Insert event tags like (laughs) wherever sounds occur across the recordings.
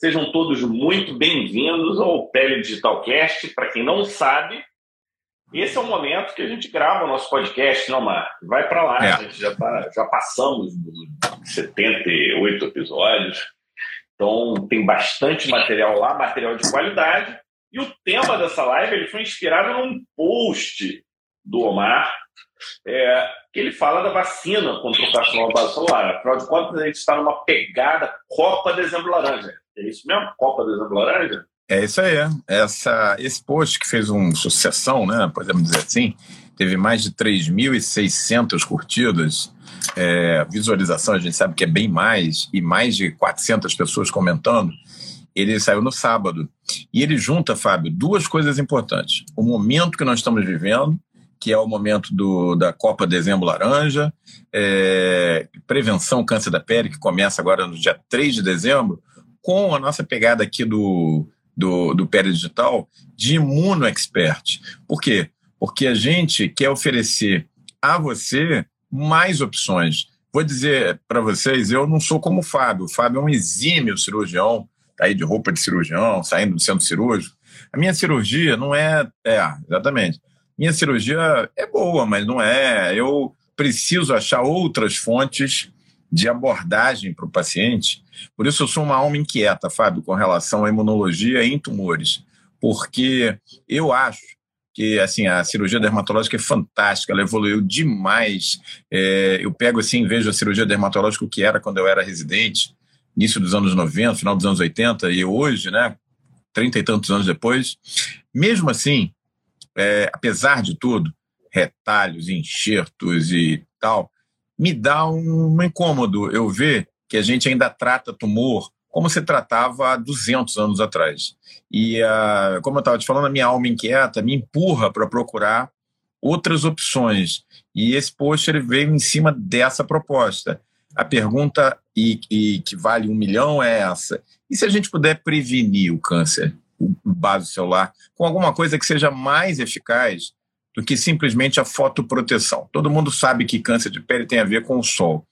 Sejam todos muito bem-vindos ao Pele Digital Cast. Para quem não sabe, esse é o momento que a gente grava o nosso podcast, não, Mar? Vai para lá, é. a gente já, tá, já passamos dos 78 episódios. Então tem bastante material lá, material de qualidade. E o tema dessa live ele foi inspirado num post do Omar, é, que ele fala da vacina contra o carcinoma base celular. Afinal de contas, a gente está numa pegada Copa Dezembro Laranja. É isso mesmo? Copa Dezembro Laranja? É isso aí. Essa, esse post que fez uma sucessão, né, podemos dizer assim, teve mais de 3.600 curtidas. É, visualização, a gente sabe que é bem mais, e mais de 400 pessoas comentando. Ele saiu no sábado. E ele junta, Fábio, duas coisas importantes. O momento que nós estamos vivendo que é o momento do, da Copa Dezembro Laranja, é, prevenção câncer da pele, que começa agora no dia 3 de dezembro, com a nossa pegada aqui do, do, do Pele Digital de Imuno Expert. Por quê? Porque a gente quer oferecer a você mais opções. Vou dizer para vocês, eu não sou como o Fábio. O Fábio é um exímio cirurgião, tá aí de roupa de cirurgião, saindo do centro cirúrgico. A minha cirurgia não é. É, exatamente minha cirurgia é boa, mas não é. Eu preciso achar outras fontes de abordagem para o paciente. Por isso eu sou uma alma inquieta, Fábio, com relação à imunologia em tumores, porque eu acho que assim a cirurgia dermatológica é fantástica, ela evoluiu demais. É, eu pego assim, vejo a cirurgia dermatológica o que era quando eu era residente, início dos anos 90, final dos anos 80 e hoje, né, trinta e tantos anos depois, mesmo assim, é, apesar de tudo, retalhos, enxertos e tal, me dá um incômodo eu ver que a gente ainda trata tumor como se tratava há 200 anos atrás. E, uh, como eu estava te falando, a minha alma inquieta me empurra para procurar outras opções. E esse post ele veio em cima dessa proposta. A pergunta e, e que vale um milhão é essa: e se a gente puder prevenir o câncer? o base celular com alguma coisa que seja mais eficaz do que simplesmente a fotoproteção. Todo mundo sabe que câncer de pele tem a ver com o sol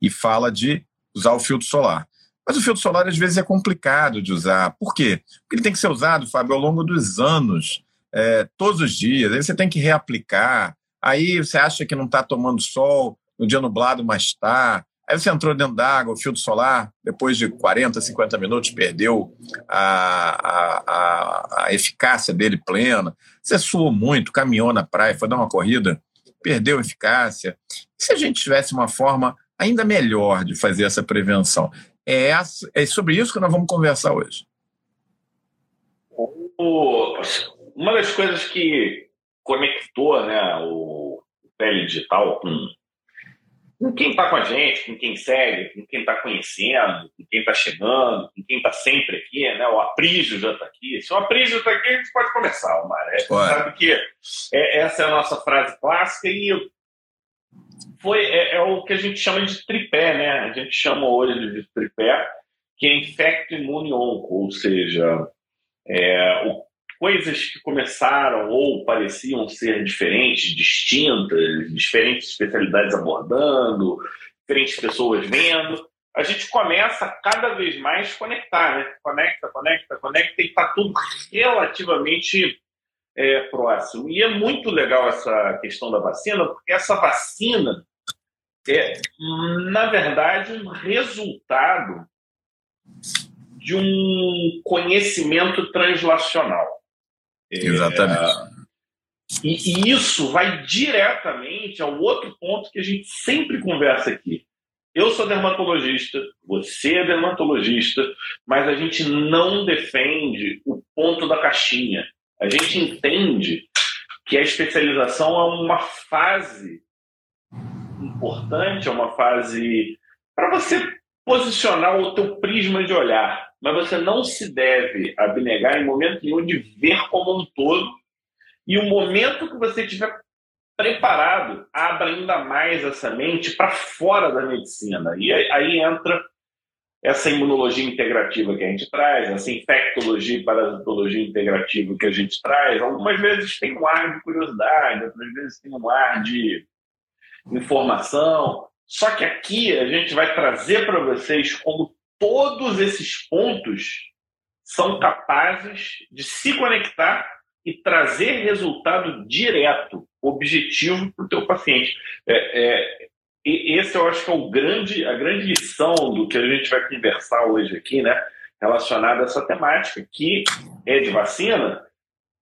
e fala de usar o filtro solar. Mas o filtro solar às vezes é complicado de usar. Por quê? Porque ele tem que ser usado, Fábio, ao longo dos anos, é, todos os dias. Aí você tem que reaplicar. Aí você acha que não está tomando sol no dia nublado, mas está. Aí você entrou dentro d'água, o filtro solar, depois de 40, 50 minutos, perdeu a, a, a, eficácia dele plena. Você suou muito, caminhou na praia, foi dar uma corrida, perdeu a eficácia. E se a gente tivesse uma forma ainda melhor de fazer essa prevenção? É, essa, é sobre isso que nós vamos conversar hoje. uma das coisas que conectou né, o pele digital com com quem está com a gente, com quem segue, com quem está conhecendo, com quem está chegando, com quem está sempre aqui, né? O Aprígio já está aqui. Se o Aprígio está aqui, a gente pode começar, Omar. Gente sabe que é, essa é a nossa frase clássica e foi, é, é, o que a gente chama de tripé, né? A gente chama hoje de tripé, que é infecto imune onco, ou seja, é, o coisas que começaram ou pareciam ser diferentes, distintas, diferentes especialidades abordando, diferentes pessoas vendo, a gente começa cada vez mais conectar, né? Conecta, conecta, conecta e está tudo relativamente é, próximo. E é muito legal essa questão da vacina, porque essa vacina é, na verdade, um resultado de um conhecimento translacional. Exatamente. É, e, e isso vai diretamente ao outro ponto que a gente sempre conversa aqui. Eu sou dermatologista, você é dermatologista, mas a gente não defende o ponto da caixinha. A gente entende que a especialização é uma fase importante, é uma fase para você posicionar o teu prisma de olhar mas você não se deve abnegar em momento nenhum de ver como um todo. E o momento que você estiver preparado, abra ainda mais essa mente para fora da medicina. E aí entra essa imunologia integrativa que a gente traz, essa infectologia e parasitologia integrativa que a gente traz. Algumas vezes tem um ar de curiosidade, outras vezes tem um ar de informação. Só que aqui a gente vai trazer para vocês como todos esses pontos são capazes de se conectar e trazer resultado direto, objetivo para o teu paciente. É, é, esse eu acho que é o grande, a grande lição do que a gente vai conversar hoje aqui, né? Relacionada a essa temática, que é de vacina,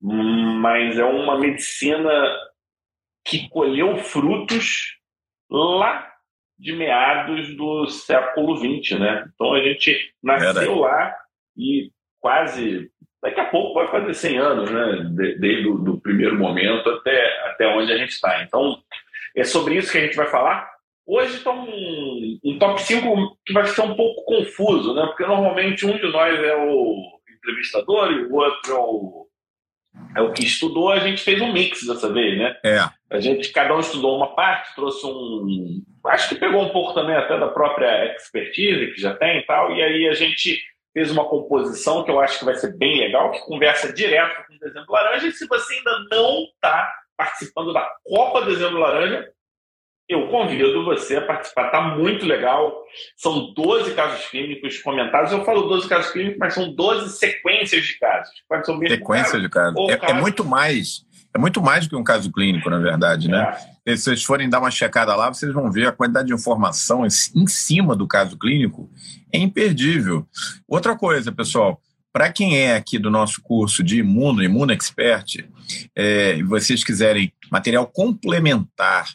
mas é uma medicina que colheu frutos lá de meados do século XX, né? Então a gente nasceu lá e quase daqui a pouco vai fazer 100 anos, né? Desde o do primeiro momento até, até onde a gente está. Então, é sobre isso que a gente vai falar. Hoje está um, um top 5 que vai ser um pouco confuso, né? Porque normalmente um de nós é o entrevistador e o outro é o, é o que estudou. A gente fez um mix dessa vez, né? É. A gente, cada um estudou uma parte, trouxe um. Acho que pegou um pouco também até da própria expertise que já tem e tal, e aí a gente fez uma composição que eu acho que vai ser bem legal, que conversa direto com o Dezembro Laranja. E se você ainda não está participando da Copa Dezembro Laranja, eu convido você a participar. Está muito legal. São 12 casos clínicos comentados. Eu falo 12 casos clínicos, mas são 12 sequências de casos. Pode ser Sequência de casos. É, caso. é, muito mais. É muito mais do que um caso clínico, na verdade, né? É. Se vocês forem dar uma checada lá, vocês vão ver a quantidade de informação em cima do caso clínico é imperdível. Outra coisa, pessoal, para quem é aqui do nosso curso de Imuno, Imuno Expert, é, e vocês quiserem material complementar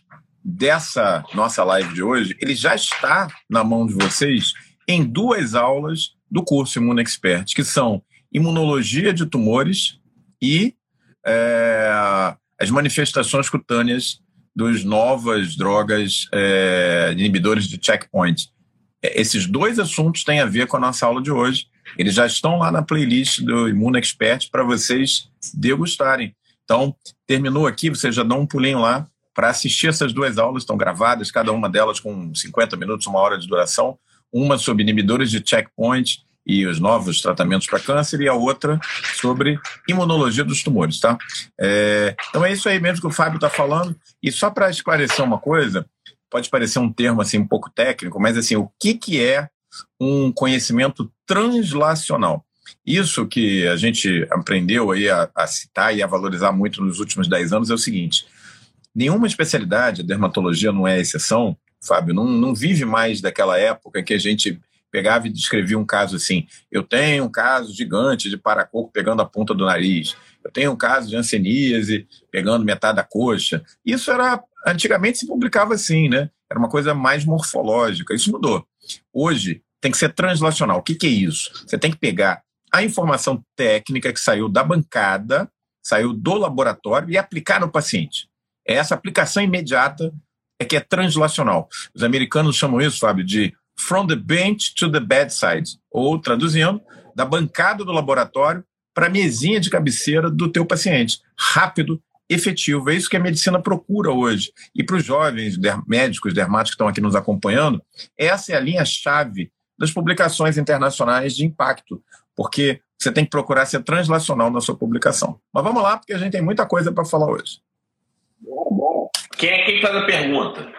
dessa nossa live de hoje, ele já está na mão de vocês em duas aulas do curso Imuno Expert, que são Imunologia de Tumores e é, as manifestações cutâneas dos novas drogas é, inibidores de checkpoint. É, esses dois assuntos têm a ver com a nossa aula de hoje. Eles já estão lá na playlist do Imuno Expert para vocês degustarem. Então, terminou aqui, vocês já dão um pulinho lá para assistir essas duas aulas, estão gravadas, cada uma delas com 50 minutos, uma hora de duração. Uma sobre inibidores de checkpoint e os novos tratamentos para câncer, e a outra sobre imunologia dos tumores, tá? É, então é isso aí mesmo que o Fábio está falando. E só para esclarecer uma coisa, pode parecer um termo assim um pouco técnico, mas assim, o que, que é um conhecimento translacional? Isso que a gente aprendeu aí a, a citar e a valorizar muito nos últimos 10 anos é o seguinte: nenhuma especialidade, a dermatologia não é exceção, Fábio, não, não vive mais daquela época que a gente pegava e descrevia um caso assim: eu tenho um caso gigante de paracoco pegando a ponta do nariz, eu tenho um caso de anseníase pegando metade da coxa. Isso era antigamente se publicava assim, né? Era uma coisa mais morfológica. Isso mudou. Hoje tem que ser translacional. O que, que é isso? Você tem que pegar a informação técnica que saiu da bancada, saiu do laboratório e aplicar no paciente. É essa aplicação imediata é que é translacional. Os americanos chamam isso, Fábio, de from the bench to the bedside, ou traduzindo, da bancada do laboratório para a mesinha de cabeceira do teu paciente. Rápido, efetivo. É isso que a medicina procura hoje. E para os jovens der, médicos, dermatos que estão aqui nos acompanhando, essa é a linha-chave das publicações internacionais de impacto, porque você tem que procurar ser translacional na sua publicação. Mas vamos lá, porque a gente tem muita coisa para falar hoje. Quem é que faz a pergunta?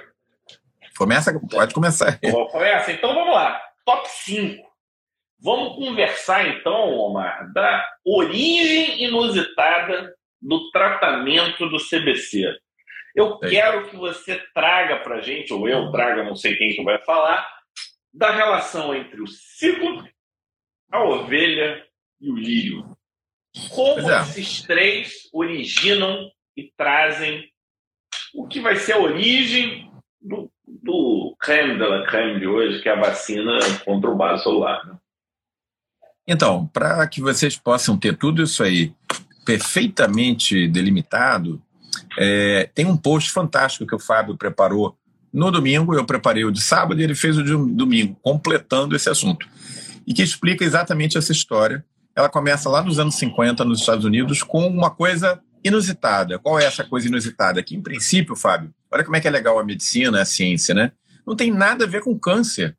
Começa, pode começar. Começa, então vamos lá. Top 5. Vamos conversar então, Omar, da origem inusitada do tratamento do CBC. Eu é. quero que você traga para a gente, ou eu traga, não sei quem que vai falar, da relação entre o ciclo, a ovelha e o lírio. Como é. esses três originam e trazem o que vai ser a origem do, do creme de la creme de hoje, que é a vacina contra o vaso celular. Né? Então, para que vocês possam ter tudo isso aí perfeitamente delimitado, é, tem um post fantástico que o Fábio preparou no domingo, eu preparei o de sábado e ele fez o de domingo, completando esse assunto. E que explica exatamente essa história. Ela começa lá nos anos 50, nos Estados Unidos, com uma coisa inusitada. Qual é essa coisa inusitada? Que, em princípio, Fábio, olha como é que é legal a medicina, a ciência, né? Não tem nada a ver com câncer.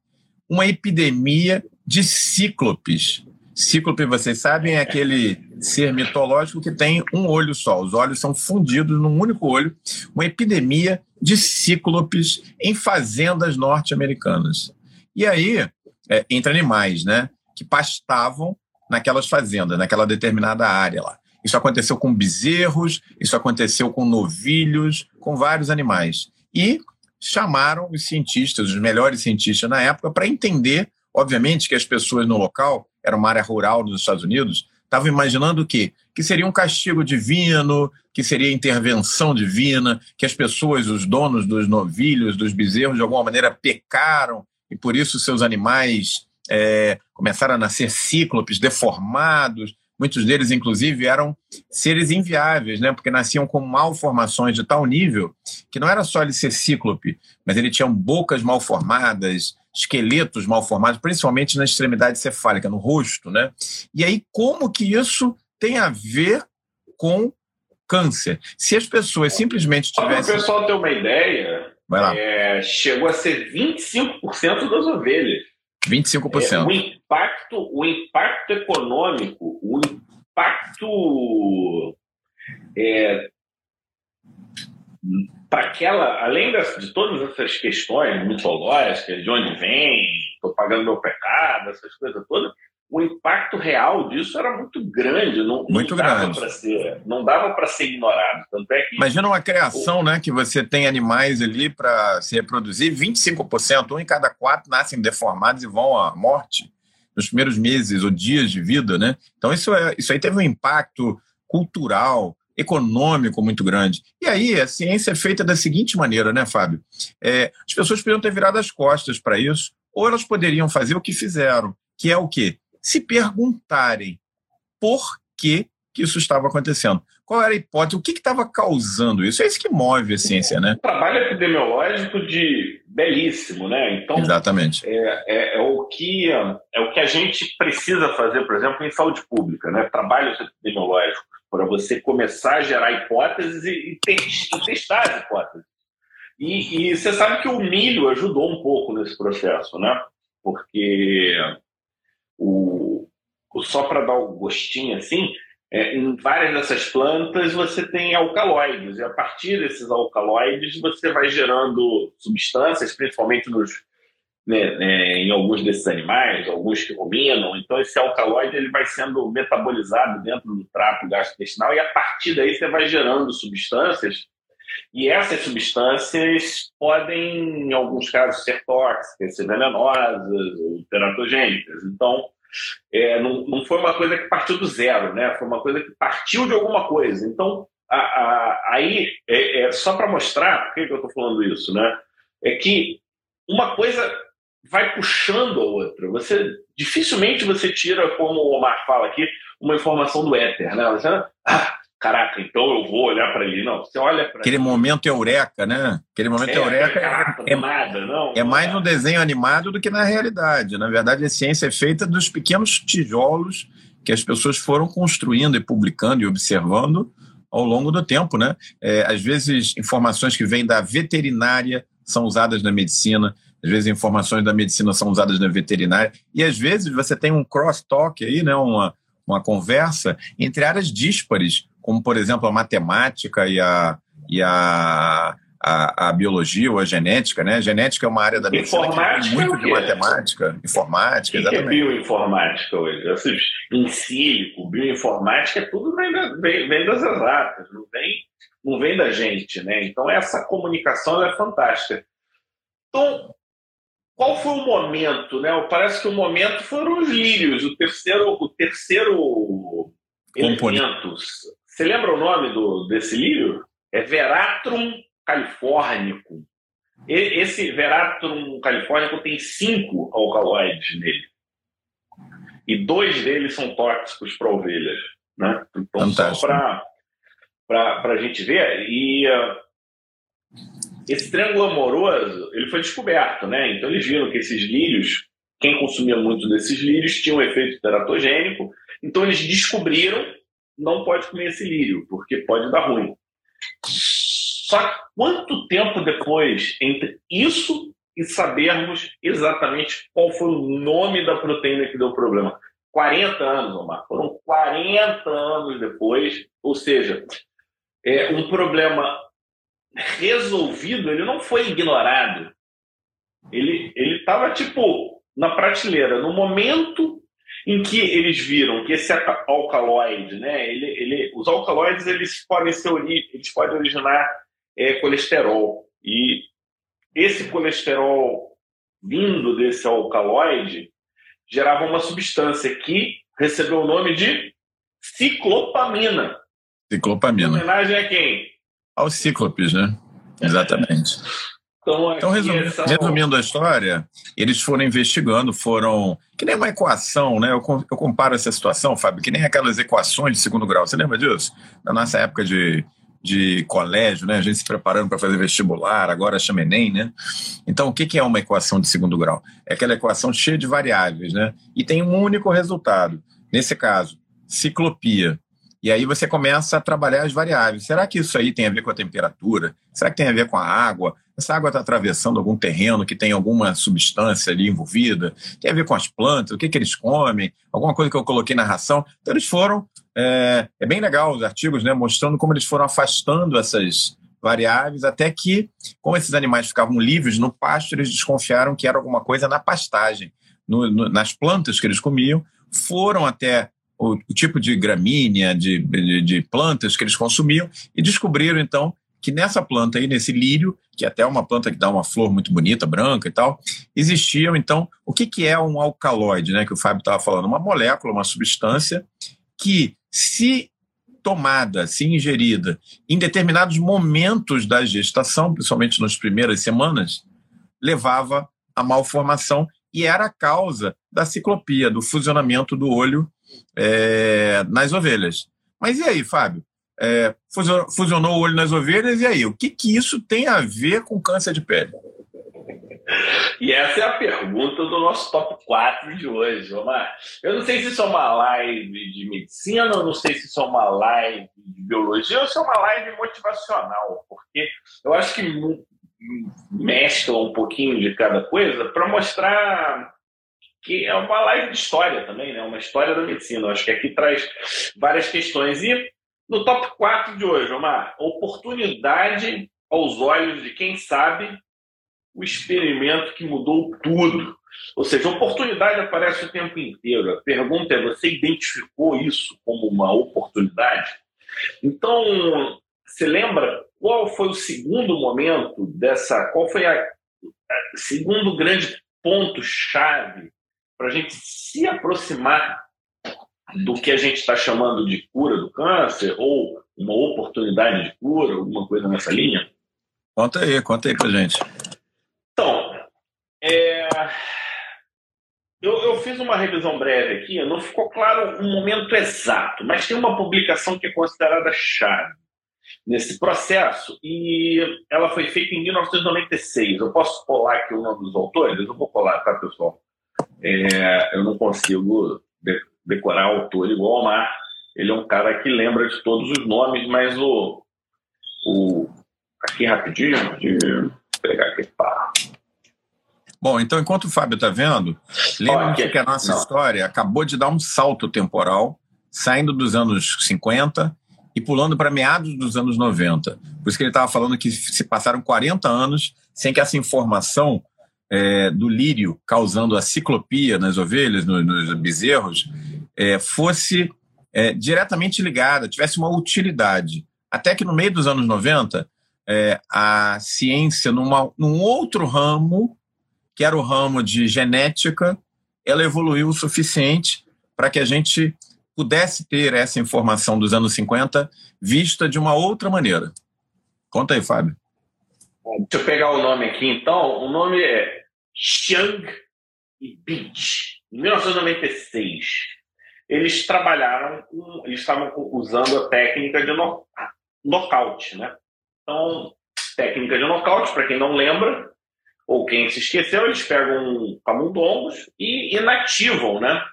Uma epidemia de cíclopes. Cíclope, vocês sabem, é aquele ser mitológico que tem um olho só. Os olhos são fundidos num único olho. Uma epidemia de cíclopes em fazendas norte-americanas. E aí, é, entre animais, né? Que pastavam naquelas fazendas, naquela determinada área lá. Isso aconteceu com bezerros, isso aconteceu com novilhos, com vários animais. E chamaram os cientistas, os melhores cientistas na época, para entender, obviamente, que as pessoas no local, era uma área rural dos Estados Unidos, estavam imaginando o quê? Que seria um castigo divino, que seria intervenção divina, que as pessoas, os donos dos novilhos, dos bezerros, de alguma maneira pecaram e por isso seus animais é, começaram a nascer cíclopes, deformados. Muitos deles, inclusive, eram seres inviáveis, né? porque nasciam com malformações de tal nível que não era só ele ser cíclope, mas ele tinha bocas mal formadas, esqueletos mal formados, principalmente na extremidade cefálica, no rosto. Né? E aí, como que isso tem a ver com câncer? Se as pessoas simplesmente tivessem. Para o pessoal ter uma ideia, é, chegou a ser 25% das ovelhas. 25%. É, o, impacto, o impacto econômico, o impacto é, para aquela, além das, de todas essas questões mitológicas, de onde vem, estou pagando meu pecado, essas coisas todas, o impacto real disso era muito grande. Não, muito não grande. Ser, não dava para ser ignorado. Tanto é que, Imagina uma criação, o... né? Que você tem animais ali para se reproduzir, 25%, um em cada quatro nascem deformados e vão à morte nos primeiros meses ou dias de vida, né? Então isso, é, isso aí teve um impacto cultural, econômico muito grande. E aí a ciência é feita da seguinte maneira, né, Fábio? É, as pessoas poderiam ter virado as costas para isso, ou elas poderiam fazer o que fizeram, que é o quê? Se perguntarem por que, que isso estava acontecendo. Qual era a hipótese? O que estava causando isso? É isso que move a ciência, né? Um trabalho epidemiológico de belíssimo, né? Então, Exatamente. É, é, é, o que, é o que a gente precisa fazer, por exemplo, em saúde pública, né? Trabalhos epidemiológicos, para você começar a gerar hipóteses e, e, testar as hipóteses. E, e, você sabe que o milho ajudou um pouco nesse processo, né? Porque o, o só para dar o um gostinho assim, é, em várias dessas plantas você tem alcaloides, e a partir desses alcaloides você vai gerando substâncias, principalmente nos, né, né, em alguns desses animais, alguns que ruminam. Então, esse alcaloide ele vai sendo metabolizado dentro do trato gastrointestinal, e a partir daí você vai gerando substâncias. E essas substâncias podem, em alguns casos, ser tóxicas, ser venenosas teratogênicas. Então, é, não, não foi uma coisa que partiu do zero, né? Foi uma coisa que partiu de alguma coisa. Então, a, a, aí, é, é só para mostrar por que, que eu estou falando isso, né? É que uma coisa vai puxando a outra. Você dificilmente você tira, como o Omar fala aqui, uma informação do éter, né? Você, ah, caraca, então eu vou olhar para ele. Não, você olha para Aquele momento eureka, né? Aquele momento é, eureka é, é, nada, não, é mais no desenho animado do que na realidade. Na verdade, a ciência é feita dos pequenos tijolos que as pessoas foram construindo e publicando e observando ao longo do tempo, né? É, às vezes, informações que vêm da veterinária são usadas na medicina, às vezes informações da medicina são usadas na veterinária, e às vezes você tem um cross-talk aí, né? Uma, uma conversa entre áreas díspares, como, por exemplo, a matemática e a, e a, a, a, biologia ou a genética, né? A genética é uma área da medicina que tem muito é de matemática, informática, exatamente. O que é bioinformática hoje? Assim, em sílico, bioinformática, é tudo vem, da, vem, vem, das exatas, não vem, não vem da gente, né? Então essa comunicação é fantástica. Então, qual foi o momento, né? Parece que o momento foram os lírios, o terceiro, o terceiro elemento você lembra o nome do, desse lírio? É Veratrum californicum. Esse Veratrum californicum tem cinco alcaloides nele. E dois deles são tóxicos para ovelhas. Né? Então, Fantástico. só para a gente ver. E uh, esse triângulo amoroso ele foi descoberto. Né? Então, eles viram que esses lírios, quem consumia muito desses lírios, tinha um efeito teratogênico. Então, eles descobriram não pode comer esse lírio, porque pode dar ruim. Só que quanto tempo depois entre isso e sabermos exatamente qual foi o nome da proteína que deu problema? 40 anos, Omar. Foram 40 anos depois, ou seja, é um problema resolvido, ele não foi ignorado. Ele estava tipo na prateleira. No momento em que eles viram que esse alcaloide, né, ele, ele, os alcaloides eles podem ser eles podem originar é, colesterol e esse colesterol vindo desse alcaloide gerava uma substância que recebeu o nome de ciclopamina. Ciclopamina. Em homenagem a quem? Aos cíclopes, né? Exatamente. Então, então resumindo, são... resumindo, a história, eles foram investigando, foram. Que nem uma equação, né? Eu, eu comparo essa situação, Fábio, que nem aquelas equações de segundo grau. Você lembra disso? Na nossa época de, de colégio, né? A gente se preparando para fazer vestibular, agora chama Enem, né? Então, o que é uma equação de segundo grau? É aquela equação cheia de variáveis, né? E tem um único resultado. Nesse caso, ciclopia. E aí você começa a trabalhar as variáveis. Será que isso aí tem a ver com a temperatura? Será que tem a ver com a água? Essa água está atravessando algum terreno que tem alguma substância ali envolvida? Tem a ver com as plantas? O que, que eles comem? Alguma coisa que eu coloquei na ração? Então eles foram. É, é bem legal os artigos, né, mostrando como eles foram afastando essas variáveis, até que, como esses animais ficavam livres no pasto, eles desconfiaram que era alguma coisa na pastagem, no, no, nas plantas que eles comiam, foram até o, o tipo de gramínea, de, de, de plantas que eles consumiam, e descobriram então que nessa planta aí, nesse lírio, que é até é uma planta que dá uma flor muito bonita, branca e tal, existiam, então, o que, que é um alcaloide, né, que o Fábio estava falando? Uma molécula, uma substância que, se tomada, se ingerida em determinados momentos da gestação, principalmente nas primeiras semanas, levava à malformação e era a causa da ciclopia, do fusionamento do olho é, nas ovelhas. Mas e aí, Fábio? É, fusionou o olho nas ovelhas, e aí? O que, que isso tem a ver com câncer de pele? E essa é a pergunta do nosso top 4 de hoje, Omar. Eu não sei se isso é uma live de medicina, eu não sei se isso é uma live de biologia ou se é uma live motivacional, porque eu acho que mescla um pouquinho de cada coisa para mostrar que é uma live de história também, né? uma história da medicina. Eu acho que aqui traz várias questões. E no top 4 de hoje, Omar, oportunidade aos olhos de quem sabe o experimento que mudou tudo. Ou seja, oportunidade aparece o tempo inteiro. A pergunta é: você identificou isso como uma oportunidade? Então, você lembra qual foi o segundo momento dessa? Qual foi a, a segundo grande ponto chave para a gente se aproximar do que a gente está chamando de cura do câncer ou uma oportunidade de cura, alguma coisa nessa linha? Conta aí, conta aí pra gente. Então, é... eu, eu, fiz uma revisão breve aqui, não ficou claro um momento exato, mas tem uma publicação que é considerada chave nesse processo e ela foi feita em 1996. Eu posso colar aqui o nome dos autores? Eu vou colar, tá, pessoal? É, eu não consigo decorar autor igual o Mar. Ele é um cara que lembra de todos os nomes, mas o. o aqui rapidinho, de pegar aqui. Pá. Bom, então enquanto o Fábio está vendo, lembre se que a nossa não. história acabou de dar um salto temporal, saindo dos anos 50 e pulando para meados dos anos 90. Por isso que ele estava falando que se passaram 40 anos sem que essa informação é, do lírio causando a ciclopia nas ovelhas, nos, nos bezerros, é, fosse é, diretamente ligada, tivesse uma utilidade. Até que no meio dos anos 90, é, a ciência, numa, num outro ramo, que era o ramo de genética, ela evoluiu o suficiente para que a gente pudesse ter essa informação dos anos 50 vista de uma outra maneira. Conta aí, Fábio. Deixa eu pegar o nome aqui, então. O nome é Chiang e Beach, em 1996. Eles trabalharam com, eles estavam usando a técnica de no, nocaute, né? Então, técnica de nocaute, para quem não lembra, ou quem se esqueceu, eles pegam camundongos e inativam, né?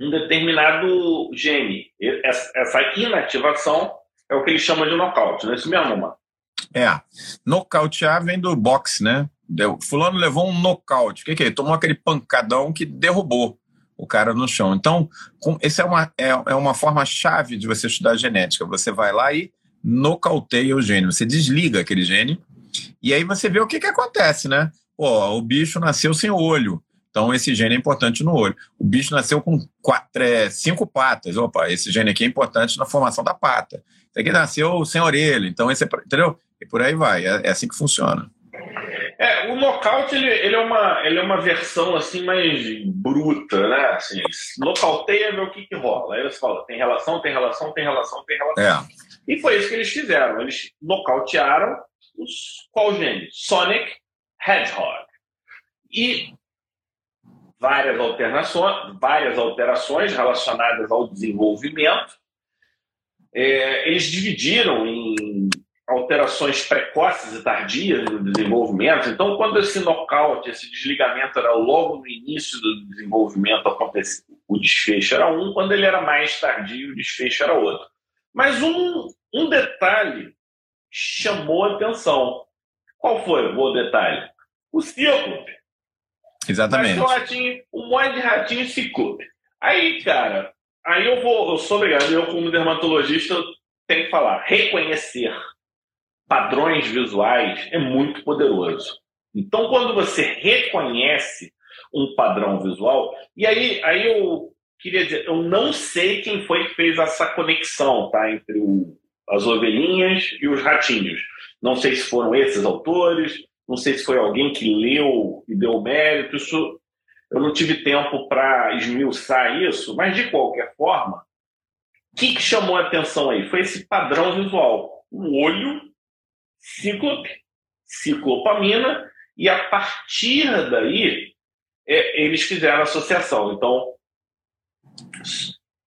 Um determinado gene. Essa inativação é o que eles chamam de nocaute, não é isso mesmo, mano? É. Nocautear vem do boxe, né? Fulano levou um nocaute. O que, que é? Tomou aquele pancadão que derrubou o cara no chão. Então, com, essa é uma, é, é uma forma chave de você estudar genética. Você vai lá e nocauteia o gene. Você desliga aquele gene e aí você vê o que, que acontece, né? Pô, o bicho nasceu sem olho. Então, esse gene é importante no olho. O bicho nasceu com quatro, é, cinco patas. Opa, esse gene aqui é importante na formação da pata. Esse aqui nasceu sem orelha. Então, esse é, entendeu? E por aí vai. É, é assim que funciona. É, o nocaute ele, ele, é uma, ele é uma versão assim mais bruta, né? Assim, nocauteia, vê o que, que rola. Aí você fala, tem relação, tem relação, tem relação, tem relação. É. E foi isso que eles fizeram. Eles nocautearam os qual gene? Sonic Hedgehog. E várias alterações, várias alterações relacionadas ao desenvolvimento. É, eles dividiram em alterações precoces e tardias no desenvolvimento. Então, quando esse nocaute, esse desligamento era logo no início do desenvolvimento, aconteceu, o desfecho era um, quando ele era mais tardio, o desfecho era outro. Mas um, um detalhe chamou a atenção. Qual foi o detalhe? O cíclope. Exatamente. O ratinho, monte de ratinho cíclope. Aí, cara, aí eu vou, eu sou obrigado, eu como dermatologista tenho que falar, reconhecer padrões visuais é muito poderoso. Então, quando você reconhece um padrão visual, e aí, aí eu queria dizer, eu não sei quem foi que fez essa conexão tá, entre o, as ovelhinhas e os ratinhos. Não sei se foram esses autores, não sei se foi alguém que leu e deu mérito. Isso, eu não tive tempo para esmiuçar isso, mas de qualquer forma, o que, que chamou a atenção aí? Foi esse padrão visual. O olho cíclope, ciclopamina, e a partir daí é, eles fizeram associação. Então,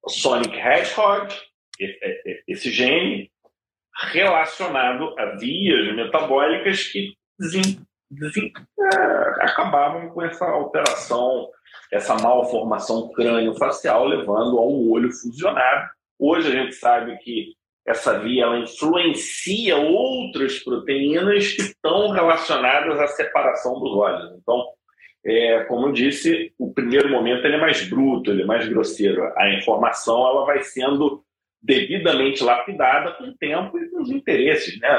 Sonic Hedgehog, esse gene, relacionado a vias metabólicas que desem, desem, é, acabavam com essa alteração, essa malformação crânio-facial, levando a um olho fusionado. Hoje a gente sabe que essa via ela influencia outras proteínas que estão relacionadas à separação dos olhos. Então, é, como eu disse, o primeiro momento ele é mais bruto, ele é mais grosseiro. A informação ela vai sendo devidamente lapidada com o tempo e com os interesses né,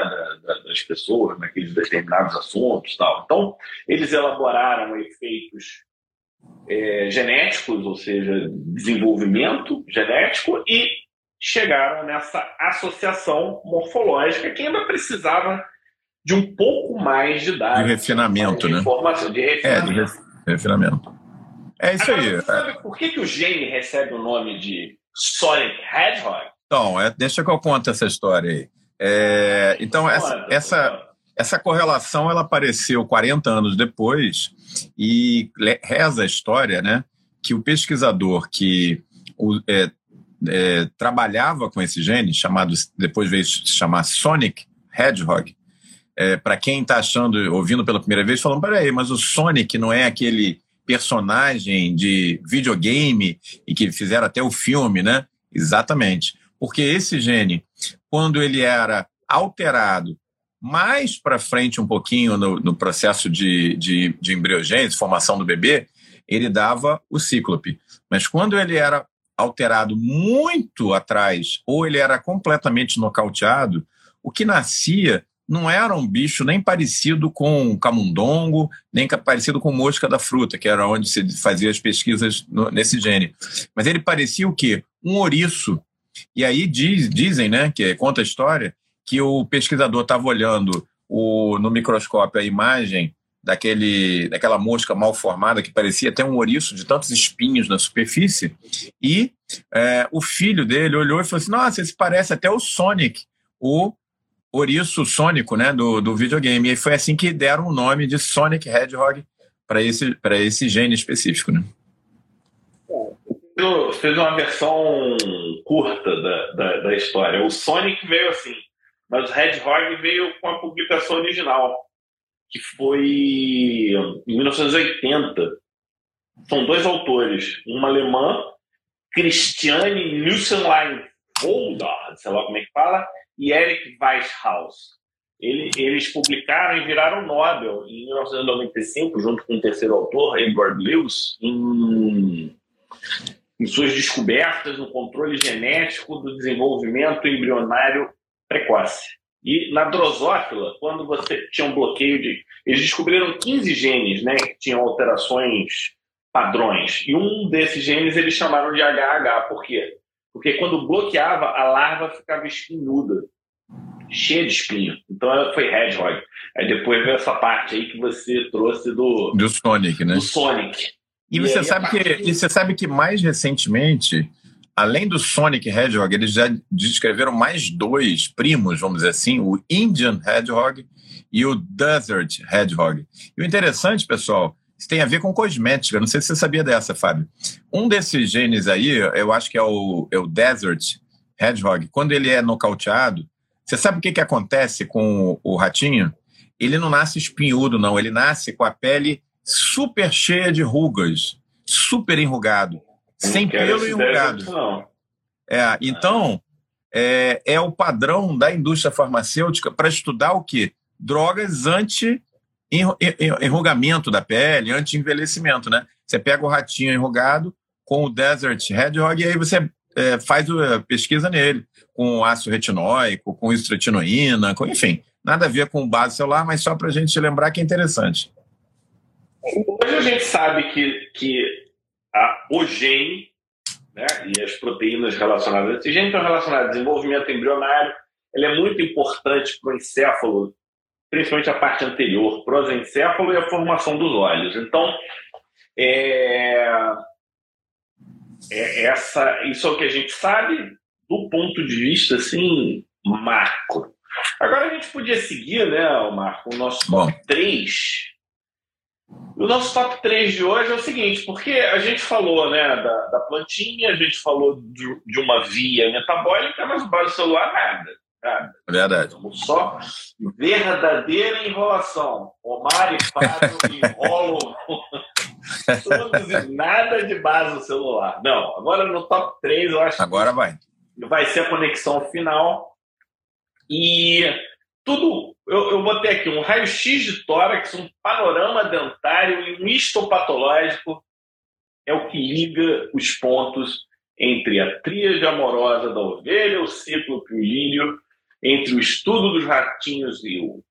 das pessoas naqueles determinados assuntos. Tal. Então, eles elaboraram efeitos é, genéticos, ou seja, desenvolvimento genético, e chegaram nessa associação morfológica que ainda precisava de um pouco mais de dados. De refinamento, de né? Informação, de refinamento. É, de refinamento. É isso Agora, aí. Você sabe por que, que o gene recebe o nome de Sonic Hedgehog? Então, é, deixa que eu conte essa história aí. É, então, essa, essa, essa correlação ela apareceu 40 anos depois e reza a história né, que o pesquisador que o, é, é, trabalhava com esse gene, chamado depois veio se chamar Sonic Hedgehog. É, Para quem está achando, ouvindo pela primeira vez, falando: peraí, mas o Sonic não é aquele personagem de videogame e que fizeram até o filme, né? Exatamente. Porque esse gene, quando ele era alterado mais para frente um pouquinho no, no processo de, de, de embriogênese, formação do bebê, ele dava o cíclope. Mas quando ele era alterado muito atrás, ou ele era completamente nocauteado, o que nascia não era um bicho nem parecido com camundongo, nem parecido com mosca da fruta, que era onde se fazia as pesquisas no, nesse gene. Mas ele parecia o quê? Um ouriço. E aí diz, dizem, né, que conta a história, que o pesquisador estava olhando o, no microscópio a imagem daquele, daquela mosca mal formada que parecia até um ouriço de tantos espinhos na superfície. E é, o filho dele olhou e falou assim: Nossa, esse parece até o Sonic, o ouriço sônico né, do, do videogame. E foi assim que deram o nome de Sonic Hedgehog para esse, esse gene específico. Né? Fez uma versão curta da, da, da história. O Sonic veio assim, mas o Hedgehog veio com a publicação original que foi em 1980. São dois autores, uma alemã, Christiane Nussenlein Voldard, sei lá como é que fala, e Eric Weishauss. Ele, eles publicaram e viraram Nobel em 1995, junto com o terceiro autor, Edward Lewis, em, em suas descobertas no controle genético do desenvolvimento embrionário precoce. E na drosófila, quando você tinha um bloqueio de. Eles descobriram 15 genes né, que tinham alterações padrões. E um desses genes eles chamaram de HH. Por quê? Porque quando bloqueava, a larva ficava espinhuda, cheia de espinho. Então foi Hedgehog. Aí depois veio essa parte aí que você trouxe do. Do Sonic, né? Do Sonic. E, e você, sabe que, e você sabe que mais recentemente, além do Sonic Hedgehog, eles já descreveram mais dois primos, vamos dizer assim, o Indian Hedgehog e o Desert Hedgehog. E o interessante, pessoal, isso tem a ver com cosmética. Não sei se você sabia dessa, Fábio. Um desses genes aí, eu acho que é o, é o Desert Hedgehog, quando ele é nocauteado, você sabe o que, que acontece com o, o ratinho? Ele não nasce espinhudo, não. Ele nasce com a pele super cheia de rugas, super enrugado, sem pelo e enrugado. Não. É, então, é, é o padrão da indústria farmacêutica para estudar o quê? Drogas anti enrugamento da pele, anti-envelhecimento, né? Você pega o ratinho enrugado com o Desert Hedgehog e aí você é, faz a pesquisa nele, com ácido retinóico, com istretinoína, com, enfim, nada a ver com base celular, mas só para a gente lembrar que é interessante. Hoje a gente sabe que, que a, o gene né, e as proteínas relacionadas a esse gene estão relacionadas ao desenvolvimento embrionário, ele é muito importante para o encéfalo principalmente a parte anterior, prosencéfalo e a formação dos olhos. Então, é, é essa, isso é o que a gente sabe do ponto de vista assim, macro. Agora a gente podia seguir, né, Marco, o nosso top Bom. 3. O nosso top 3 de hoje é o seguinte, porque a gente falou né, da, da plantinha, a gente falou de, de uma via metabólica, mas o base celular nada. Cara, Verdade. Só verdadeira enrolação. Omar e Fábio (laughs) enrolam todos e nada de base celular. Não, agora no top 3 eu acho Agora vai. Vai ser a conexão final. E tudo. Eu, eu botei aqui um raio-x de tórax, um panorama dentário e um histopatológico. É o que liga os pontos entre a tríade amorosa da ovelha, o ciclo e entre o estudo dos ratinhos e o,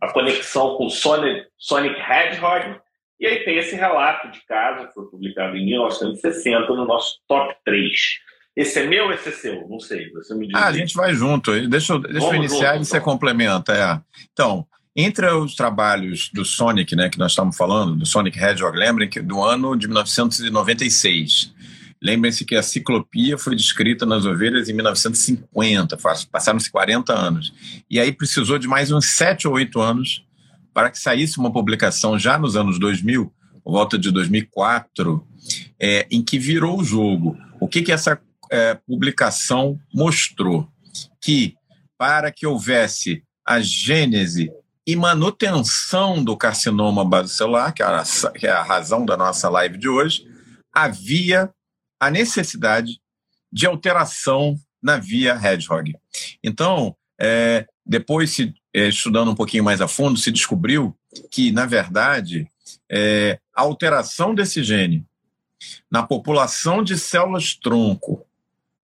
a conexão com Sonic, Sonic Hedgehog. E aí tem esse relato de caso, que foi publicado em 1960 no nosso top 3. Esse é meu ou esse é seu? Não sei, você me diz. Ah, a gente vai junto. Deixa eu, deixa eu iniciar junto, e você então. complementa. É. Então, entre os trabalhos do Sonic, né, que nós estamos falando, do Sonic Hedgehog, lembrem que do ano de 1996. Lembrem-se que a ciclopia foi descrita nas ovelhas em 1950, passaram-se 40 anos. E aí precisou de mais uns 7 ou 8 anos para que saísse uma publicação já nos anos 2000, por volta de 2004, é, em que virou o jogo. O que, que essa é, publicação mostrou? Que para que houvesse a gênese e manutenção do carcinoma basocelular, que é que é a razão da nossa live de hoje, havia a necessidade de alteração na via Hedgehog. Então, é, depois, se, é, estudando um pouquinho mais a fundo, se descobriu que, na verdade, é, a alteração desse gene na população de células-tronco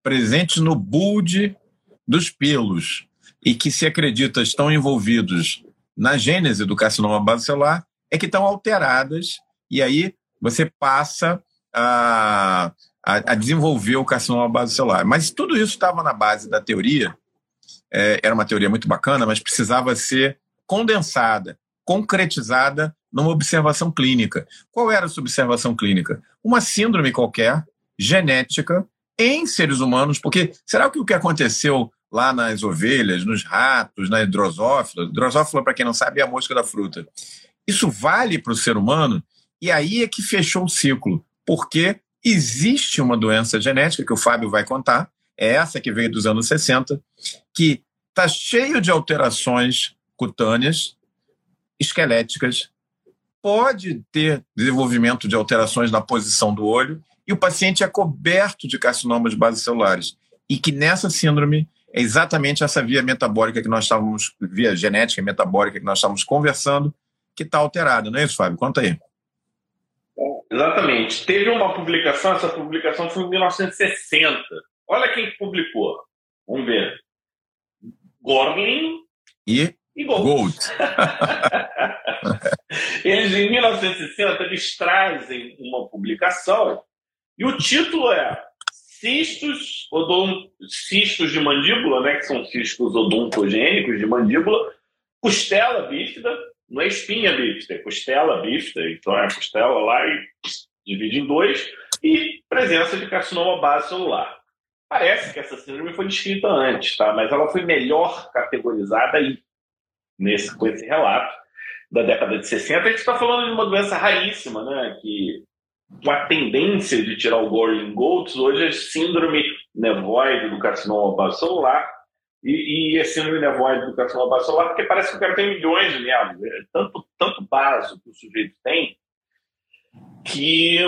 presentes no bulde dos pelos e que se acredita estão envolvidos na gênese do carcinoma basocelular é que estão alteradas e aí você passa a a, a desenvolver o carcinoma basocelular. Mas tudo isso estava na base da teoria, é, era uma teoria muito bacana, mas precisava ser condensada, concretizada numa observação clínica. Qual era essa observação clínica? Uma síndrome qualquer, genética, em seres humanos, porque será que o que aconteceu lá nas ovelhas, nos ratos, na drosófila, drosófila, para quem não sabe, é a mosca da fruta. Isso vale para o ser humano? E aí é que fechou o ciclo, porque Existe uma doença genética, que o Fábio vai contar, é essa que veio dos anos 60, que está cheio de alterações cutâneas, esqueléticas, pode ter desenvolvimento de alterações na posição do olho, e o paciente é coberto de carcinomas basocelulares. E que nessa síndrome é exatamente essa via metabólica que nós estávamos, via genética e metabólica que nós estávamos conversando, que está alterada, não é isso, Fábio? Conta aí. Exatamente. Teve uma publicação, essa publicação foi em 1960. Olha quem publicou. Vamos ver. Gorlin e, e Gold. Gold. (laughs) Eles, em 1960, eles trazem uma publicação e o título é Cistos, odont... cistos de mandíbula, né, que são cistos odontogênicos de mandíbula, costela bífida, não é espinha bífida, é costela bífida, então é a costela lá e divide em dois, e presença de carcinoma base celular. Parece que essa síndrome foi descrita antes, tá? mas ela foi melhor categorizada aí, nesse, com esse relato da década de 60. A gente está falando de uma doença raríssima, né? que com a tendência de tirar o Gorlin Goltz, hoje é síndrome nevoide do carcinoma base celular, e, e é síndrome nevoide do carcinoma base celular, porque parece que o cara tem milhões de nervos, é tanto, tanto baso que o sujeito tem, que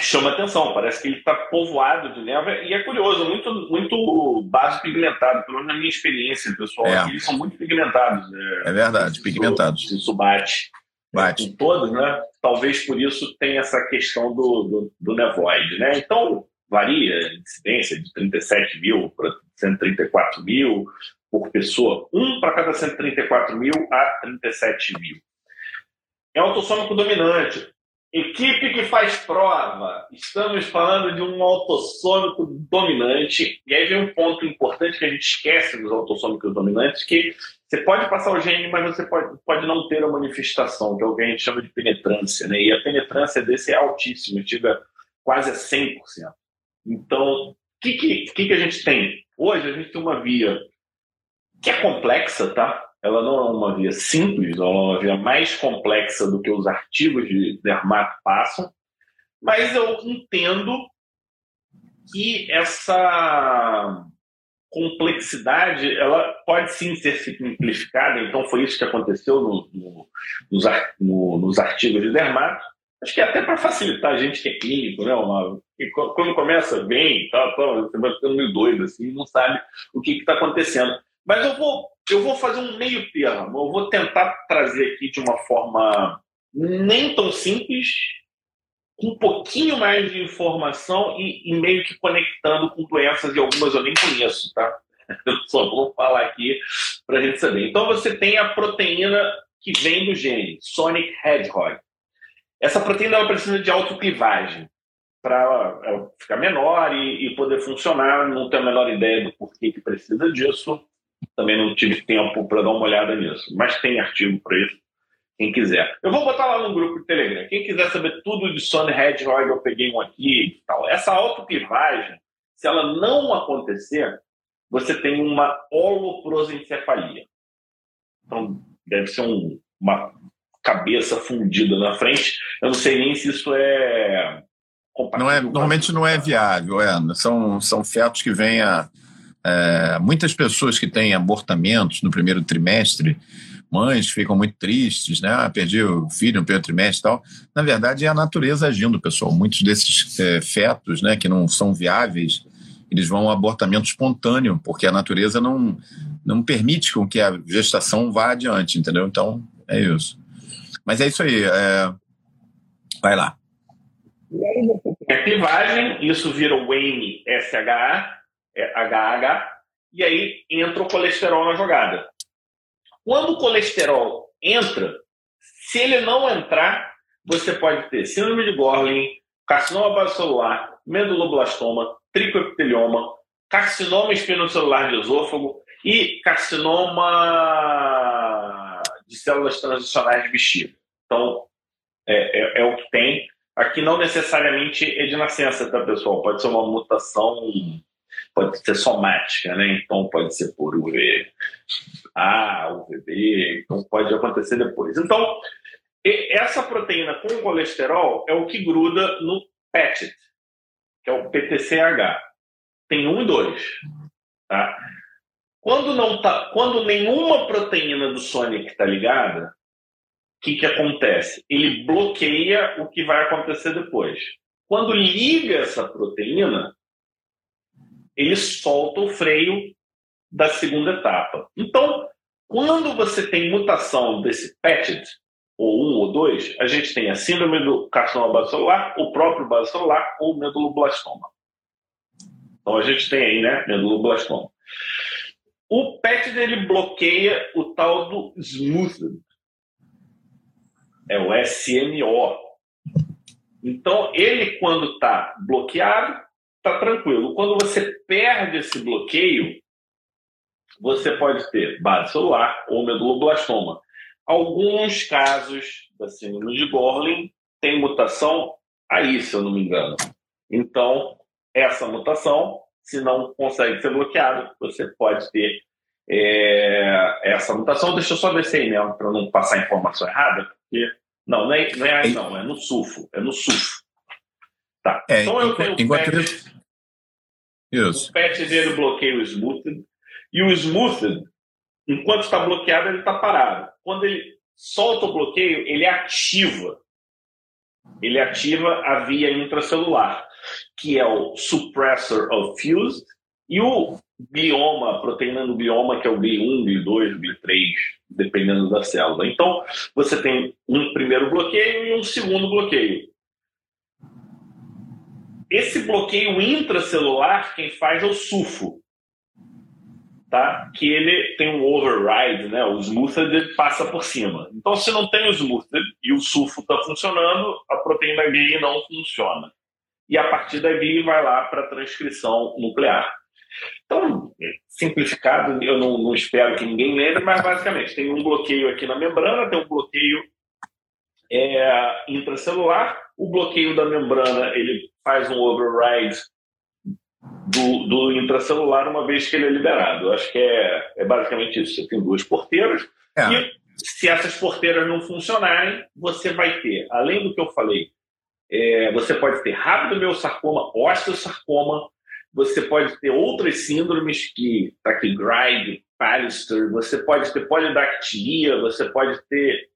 chama atenção. Parece que ele está povoado de neve e é curioso, muito, muito base pigmentado, pelo menos na minha experiência, pessoal. É. Eles são muito pigmentados. É, é verdade, isso, pigmentados. Isso bate. Bate. Com todos, né? Talvez por isso tenha essa questão do, do, do nevoide, né? Então, varia a incidência de 37 mil para 134 mil por pessoa, um para cada 134 mil a 37 mil. É autossômico dominante. Equipe que faz prova. Estamos falando de um autossômico dominante. E aí vem um ponto importante que a gente esquece dos autossômicos dominantes, que você pode passar o gene, mas você pode, pode não ter a manifestação, que é o que a gente chama de penetrância. Né? E a penetrância desse é altíssima, chega quase a 100%. Então, o que, que, que, a gente tem? Hoje a gente tem uma via que é complexa, tá? ela não é uma via simples, ela é uma via mais complexa do que os artigos de dermato passam, mas eu entendo que essa complexidade ela pode sim ser simplificada, então foi isso que aconteceu no, no, nos, no, nos, artigos de dermato. Acho que é até para facilitar a gente que é clínico, né? Quando começa bem, tá, tá, você vai ficando meio doido assim, não sabe o que está acontecendo. Mas eu vou, eu vou fazer um meio termo. Eu vou tentar trazer aqui de uma forma nem tão simples, com um pouquinho mais de informação e, e meio que conectando com doenças e algumas eu nem conheço, tá? (laughs) Eu só vou falar aqui para a gente saber. Então você tem a proteína que vem do gene, Sonic Hedgehog. Essa proteína ela precisa de autoclivagem para ficar menor e, e, poder funcionar. Não tenho a menor ideia do porquê que precisa disso. Também não tive tempo para dar uma olhada nisso, mas tem artigo para isso, quem quiser. Eu vou botar lá no grupo de Telegram. Quem quiser saber tudo de Sony Hedgehog, eu peguei um aqui e tal. Essa autoclivagem, se ela não acontecer, você tem uma holoprosencefalia. Então, deve ser um, uma cabeça fundida na frente. Eu não sei nem se isso é não é, normalmente não é viável, é. São, são fetos que vêm a é, muitas pessoas que têm abortamentos no primeiro trimestre, mães ficam muito tristes, né? Ah, perdi o filho no primeiro trimestre e tal. Na verdade, é a natureza agindo, pessoal. Muitos desses é, fetos, né, que não são viáveis, eles vão ao abortamento espontâneo, porque a natureza não, não permite com que a gestação vá adiante, entendeu? Então, é isso. Mas é isso aí. É... Vai lá. É clivagem, isso vira o Wayne SHA, é HH, e aí entra o colesterol na jogada. Quando o colesterol entra, se ele não entrar, você pode ter síndrome de Gorlin, carcinoma basocelular, meduloblastoma, tricoepitelioma, carcinoma espinocelular de esôfago e carcinoma de células transicionais de bexiga. Então, é, é, é, o que tem. Aqui não necessariamente é de nascença, tá, pessoal? Pode ser uma mutação pode ser somática, né? Então pode ser por UV A, UVB, então pode acontecer depois. Então, essa proteína com colesterol é o que gruda no PETIT, que é o PTCH. Tem um e dois. Tá? Quando, não tá, quando nenhuma proteína do Sonic está ligada, o que, que acontece? Ele bloqueia o que vai acontecer depois. Quando liga essa proteína, ele solta o freio da segunda etapa. Então, quando você tem mutação desse PETID, ou um ou dois, a gente tem a síndrome do carcinoma basocelular, o próprio basocelular ou meduloblastoma. Então a gente tem aí, né, meduloblastoma. O PETID ele bloqueia o tal do smoothed. é o SMO. Então, ele, quando está bloqueado, está tranquilo. Quando você perde esse bloqueio, você pode ter base celular ou meduloblastoma. Alguns casos da síndrome de Gorlin tem mutação aí, se eu não me engano. Então, essa mutação, se não consegue ser bloqueado, você pode ter é, essa mutação. Deixa eu só descer aí mesmo, para não passar informação errada, porque. Não, não é, não é aí, não, é no sulfo. É no sulfo. Tá. É, então eu tenho enquanto isso. O patch dele bloqueia o smoothed. E o smoothed, enquanto está bloqueado, ele está parado. Quando ele solta o bloqueio, ele ativa. Ele ativa a via intracelular, que é o suppressor of fused e o bioma, a proteína do bioma, que é o B1, B2, B3, dependendo da célula. Então, você tem um primeiro bloqueio e um segundo bloqueio. Esse bloqueio intracelular, quem faz é o sulfo, tá? que ele tem um override, né? o smoothed passa por cima. Então, se não tem o smoothed e o sulfo está funcionando, a proteína GLI não funciona. E a partir daí vai lá para a transcrição nuclear. Então, simplificado, eu não, não, espero que ninguém lembre, mas basicamente tem um bloqueio aqui na membrana, tem um bloqueio é, intracelular, o bloqueio da membrana ele faz um override do, do intracelular uma vez que ele é liberado. Eu acho que é, é basicamente isso. Você tem duas porteiras é. e se essas porteiras não funcionarem, você vai ter, além do que eu falei, é, você pode ter rápido meu sarcoma, osteosarcoma, você pode ter outras síndromes que tá aqui Gride, Pallister, você pode ter polidactilia, você pode ter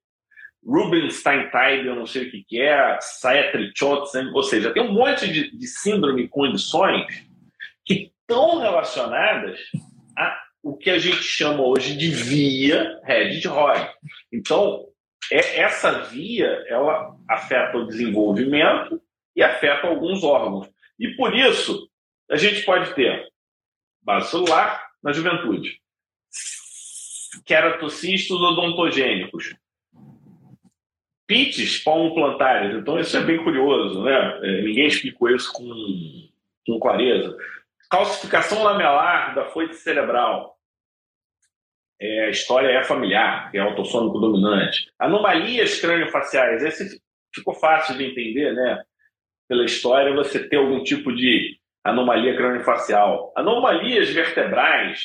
Rubinstein-Type, eu não sei o que, que é, Saetrichotsen, ou seja, tem um monte de, de síndrome e condições que estão relacionadas a o que a gente chama hoje de via Red de Roy. Então, é, essa via ela afeta o desenvolvimento e afeta alguns órgãos. E por isso, a gente pode ter base celular na juventude, queratocistos odontogênicos, pites palmoplantares. Então, isso é bem curioso, né? É, ninguém explicou isso com, com clareza. Calcificação lamelar da foice cerebral. É, a história é familiar, é autossômico dominante. Anomalias crâniofaciais. Esse ficou fácil de entender, né? Pela história, você ter algum tipo de anomalia craniofacial, anomalias vertebrais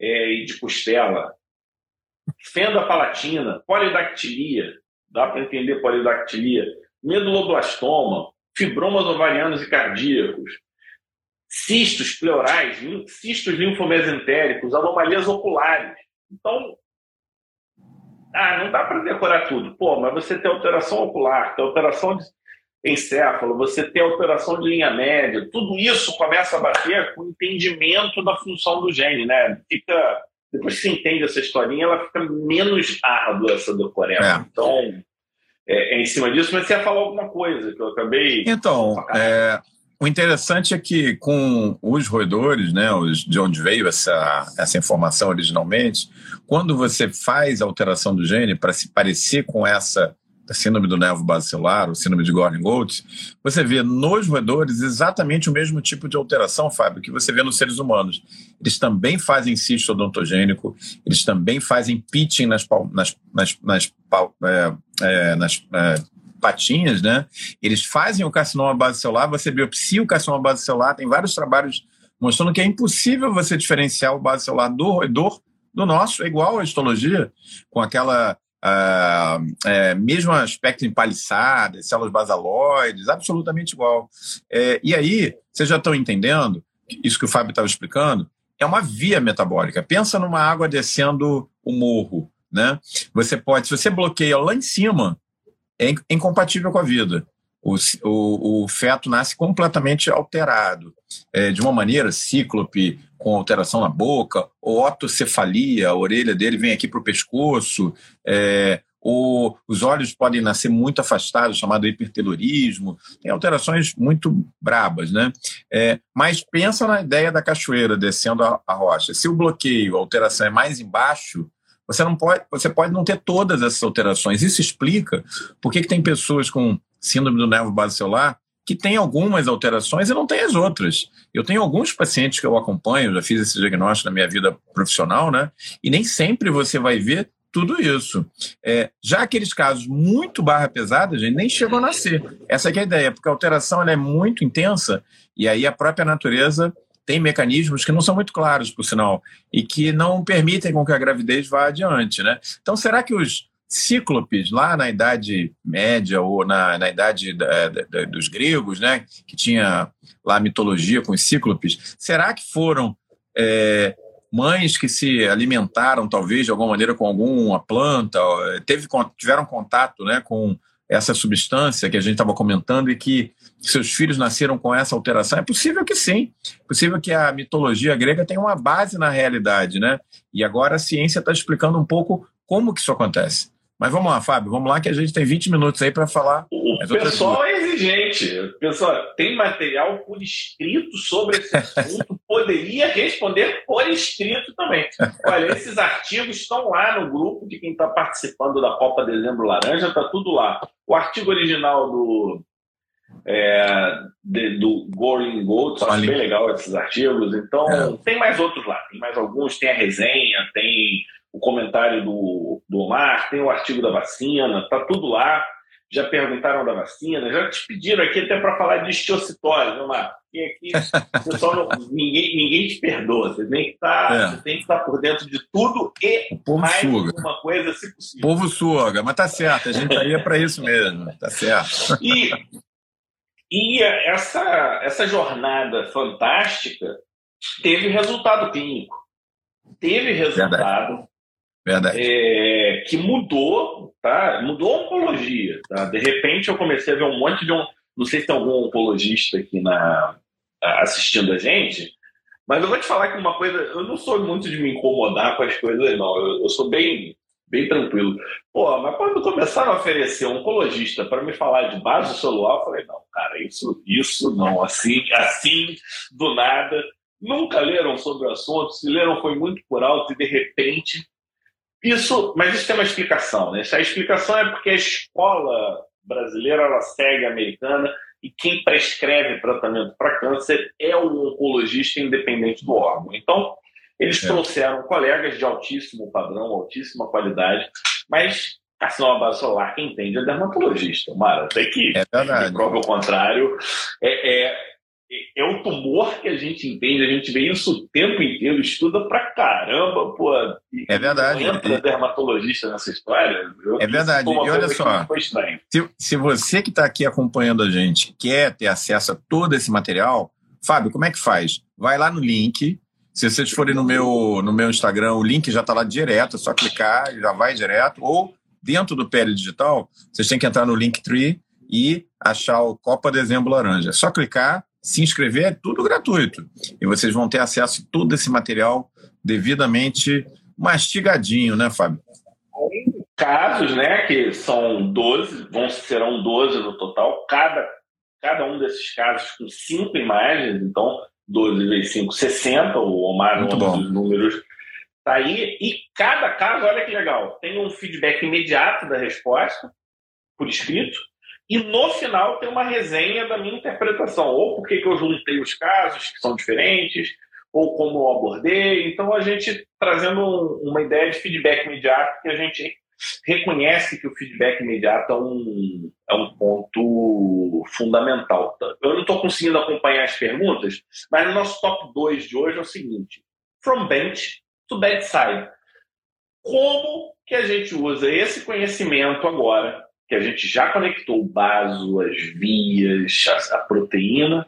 é, e de costela, fenda palatina, polidactilia, dá para entender polidactilia, meduloblastoma, fibromas ovarianos e cardíacos, cistos pleurais, cistos linfomesentéricos, anomalias oculares. Então, ah, não dá para decorar tudo. Pô, mas você tem alteração ocular, tem alteração de encéfalo, você tem alteração de linha média, tudo isso começa a bater com o entendimento da função do gene, né? Fica, depois que você entende essa historinha, ela fica menos árdua essa decoreba. É. Então, é, é, em cima disso, mas você ia falar alguma coisa que eu acabei. Então, é, o interessante é que com os roedores, né, os, de onde veio essa, essa informação originalmente, quando você faz a alteração do gene para se parecer com essa a síndrome do nervo basilar, o síndrome de Gordon-Gold, você vê nos roedores exatamente o mesmo tipo de alteração, Fábio, que você vê nos seres humanos. Eles também fazem cisto odontogênico, eles também fazem pitching nas, nas, nas, nas, é, é, nas é, patinhas, né? Eles fazem o carcinoma basicelular, você biopsia o carcinoma basicelular, tem vários trabalhos mostrando que é impossível você diferenciar o basicelular do roedor do nosso, é igual à histologia, com aquela Uh, é, mesmo aspecto empaliçado, células basaloides, absolutamente igual. É, e aí, vocês já estão entendendo, isso que o Fábio estava explicando, é uma via metabólica. Pensa numa água descendo o morro. Né? Você pode, se você bloqueia lá em cima, é incompatível com a vida. O, o, o feto nasce completamente alterado, é, de uma maneira cíclope, com alteração na boca, ou otocefalia, a orelha dele vem aqui para o pescoço, é, ou os olhos podem nascer muito afastados, chamado hipertelorismo, tem alterações muito brabas, né? É, mas pensa na ideia da cachoeira descendo a, a, rocha. Se o bloqueio, a alteração é mais embaixo, você não pode, você pode não ter todas essas alterações. Isso explica por que, que tem pessoas com síndrome do nervo base celular que tem algumas alterações e não tem as outras. Eu tenho alguns pacientes que eu acompanho, já fiz esse diagnóstico na minha vida profissional, né? E nem sempre você vai ver tudo isso. É, já aqueles casos muito barra pesada, gente, nem chegam a nascer. Essa é a ideia, porque a alteração é muito intensa e aí a própria natureza tem mecanismos que não são muito claros, por sinal, e que não permitem com que a gravidez vá adiante, né? Então, será que os cíclopes, lá na Idade Média ou na, na Idade da, da, dos gregos, né, que tinha lá mitologia com os cíclopes, será que foram é, mães que se alimentaram, talvez, de alguma maneira com alguma planta, teve, tiveram contato né, com essa substância que a gente estava comentando e que seus filhos nasceram com essa alteração? É possível que sim. É possível que a mitologia grega tenha uma base na realidade, né? E agora a ciência está explicando um pouco como que isso acontece. Mas vamos lá, Fábio, vamos lá que a gente tem 20 minutos aí para falar. O pessoal é exigente. Pessoal, tem material por escrito sobre esse (laughs) assunto, poderia responder por escrito também. Olha, esses artigos estão lá no grupo de quem está participando da Copa Dezembro Laranja, está tudo lá. O artigo original do, é, de, do Goring Gold, acho bem legal esses artigos. Então, é. tem mais outros lá, tem mais alguns, tem a resenha, tem o comentário do, do Omar, tem o artigo da vacina, tá tudo lá. Já perguntaram da vacina, já te pediram aqui até para falar de osteocitose, Omar. E aqui, (laughs) pessoal, não, ninguém, ninguém te perdoa. Você tem que estar, tá, é. estar por dentro de tudo e mais suga. uma coisa, se possível. O povo suga, mas tá certo, a gente aí é para isso mesmo, tá certo. E, e essa, essa jornada fantástica teve resultado clínico. Teve resultado. Verdade Verdade. É, que mudou, tá? Mudou a oncologia. Tá? De repente eu comecei a ver um monte de um. Não sei se tem algum oncologista aqui na, assistindo a gente, mas eu vou te falar que uma coisa. Eu não sou muito de me incomodar com as coisas, não. Eu, eu sou bem, bem tranquilo. Pô, mas quando começaram a oferecer um oncologista para me falar de base celular, eu falei, não, cara, isso, isso não, assim, assim, do nada. Nunca leram sobre o assunto, se leram foi muito por alto e de repente isso, mas isso tem uma explicação, né? Essa explicação é porque a escola brasileira ela segue a americana e quem prescreve tratamento para câncer é o oncologista independente do órgão. Então, eles é. trouxeram colegas de altíssimo padrão, altíssima qualidade, mas carcinoma base solar, quem entende é dermatologista, Mara. Tem que, é verdade. prova o contrário. É, é, é o tumor que a gente entende, a gente vê isso o tempo inteiro, estuda pra caramba, pô. É verdade. Entra dermatologista nessa história. Eu, é verdade. E olha só, se, se você que está aqui acompanhando a gente quer ter acesso a todo esse material, Fábio, como é que faz? Vai lá no link. Se vocês forem no meu, no meu Instagram, o link já está lá direto, é só clicar, já vai direto. Ou dentro do PL Digital, vocês têm que entrar no Linktree e achar o Copa Dezembro Laranja. É só clicar, se inscrever, é tudo gratuito. E vocês vão ter acesso a todo esse material devidamente mastigadinho, né, Fábio? Casos, né, que são 12, vão, serão 12 no total, cada, cada um desses casos com cinco imagens, então 12 vezes 5, 60, o Omar Muito bom. dos números tá aí, e cada caso, olha que legal, tem um feedback imediato da resposta, por escrito, e no final tem uma resenha da minha interpretação, ou por que eu juntei os casos que são diferentes, ou como eu abordei. Então a gente trazendo um, uma ideia de feedback imediato que a gente reconhece que o feedback imediato é um, é um ponto fundamental. Eu não estou conseguindo acompanhar as perguntas, mas o nosso top 2 de hoje é o seguinte: from bench to bedside. Como que a gente usa esse conhecimento agora que a gente já conectou o baso, as vias, a, a proteína,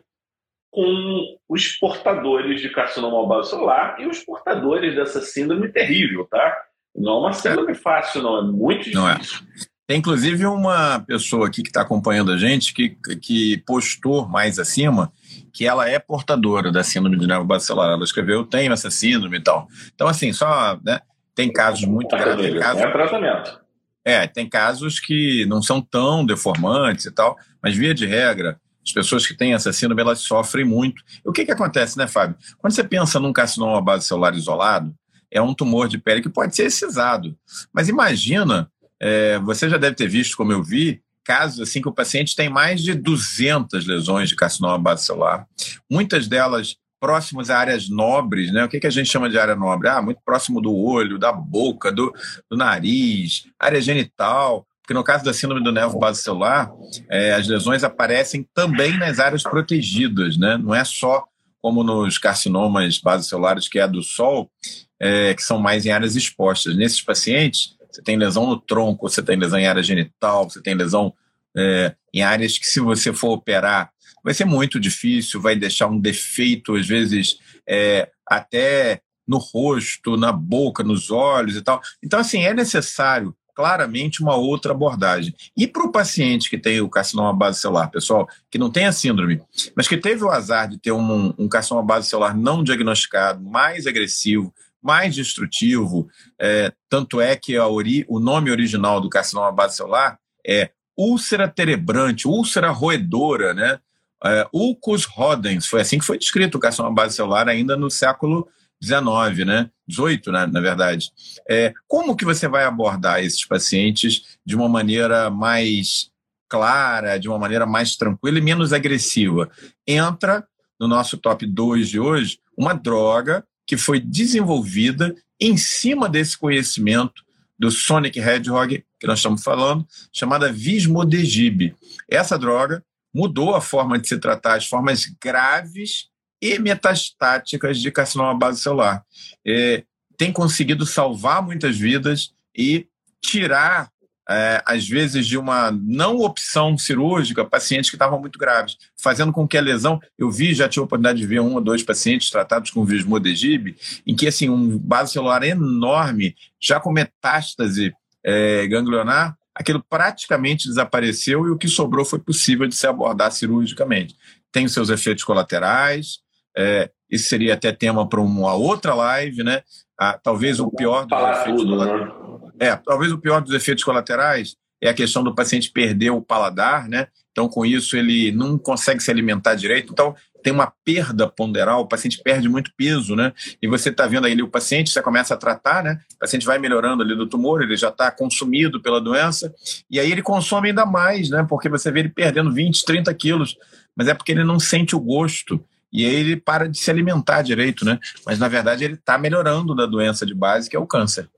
com os portadores de carcinoma base celular e os portadores dessa síndrome terrível, tá? Não é uma síndrome fácil, não, é muito não é. difícil. É. Tem inclusive uma pessoa aqui que está acompanhando a gente que, que postou mais acima que ela é portadora da síndrome de nervo bacelar. Ela escreveu, eu tenho essa síndrome e tal. Então, assim, só né, tem casos muito graves. Casos, é tratamento. É, tem casos que não são tão deformantes e tal, mas via de regra, as pessoas que têm essa síndrome, elas sofrem muito. E o que, que acontece, né, Fábio? Quando você pensa num carcinoma base celular isolado, é um tumor de pele que pode ser excisado. Mas imagina, é, você já deve ter visto, como eu vi, casos assim que o paciente tem mais de 200 lesões de carcinoma base celular, muitas delas próximas a áreas nobres, né? O que, que a gente chama de área nobre? Ah, muito próximo do olho, da boca, do, do nariz, área genital. Porque no caso da síndrome do nervo basocelular, é, as lesões aparecem também nas áreas protegidas, né? Não é só como nos carcinomas basocelulares, que é a do sol, é, que são mais em áreas expostas. Nesses pacientes, você tem lesão no tronco, você tem lesão em área genital, você tem lesão é, em áreas que, se você for operar, vai ser muito difícil, vai deixar um defeito, às vezes, é, até no rosto, na boca, nos olhos e tal. Então, assim, é necessário claramente uma outra abordagem. E para o paciente que tem o carcinoma base celular, pessoal, que não tem a síndrome, mas que teve o azar de ter um, um carcinoma base celular não diagnosticado, mais agressivo, mais destrutivo, é, tanto é que ori, o nome original do carcinoma base celular é úlcera terebrante, úlcera roedora, né? É, ulcus rodens, foi assim que foi descrito o carcinoma base celular ainda no século XIX, né? 18, né, na verdade. É, como que você vai abordar esses pacientes de uma maneira mais clara, de uma maneira mais tranquila e menos agressiva? Entra no nosso top 2 de hoje uma droga que foi desenvolvida em cima desse conhecimento do Sonic Hedgehog, que nós estamos falando, chamada Vismodegib. Essa droga mudou a forma de se tratar as formas graves e metastáticas de carcinoma base celular. É, tem conseguido salvar muitas vidas e tirar, é, às vezes, de uma não opção cirúrgica, pacientes que estavam muito graves, fazendo com que a lesão. Eu vi, já tive a oportunidade de ver um ou dois pacientes tratados com vismodegib, em que assim, um base celular enorme, já com metástase é, ganglionar, aquilo praticamente desapareceu e o que sobrou foi possível de se abordar cirurgicamente. Tem os seus efeitos colaterais, é, isso seria até tema para uma outra live, né? Ah, talvez o pior dos efeitos tudo, né? é, talvez o pior dos efeitos colaterais é a questão do paciente perder o paladar, né? Então, com isso, ele não consegue se alimentar direito. Então, tem uma perda ponderal, o paciente perde muito peso, né? E você está vendo aí o paciente, você começa a tratar, né? O paciente vai melhorando ali do tumor, ele já está consumido pela doença, e aí ele consome ainda mais, né? Porque você vê ele perdendo 20, 30 quilos, mas é porque ele não sente o gosto. E aí ele para de se alimentar direito, né? Mas na verdade ele está melhorando da doença de base, que é o câncer.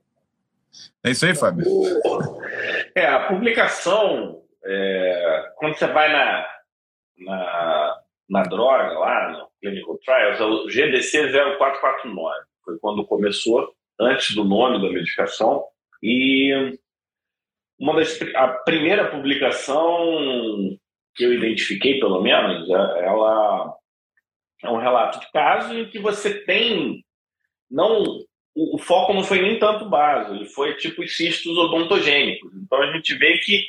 É isso aí, Fábio? É, a publicação, é, quando você vai na, na na droga, lá no Clinical Trials, é o GDC 0449. Foi quando começou, antes do nome da medicação. E uma das, a primeira publicação que eu identifiquei, pelo menos, é, ela é um relato de caso em que você tem não o, foco não foi nem tanto base, ele foi tipo os cistos odontogênicos. Então a gente vê que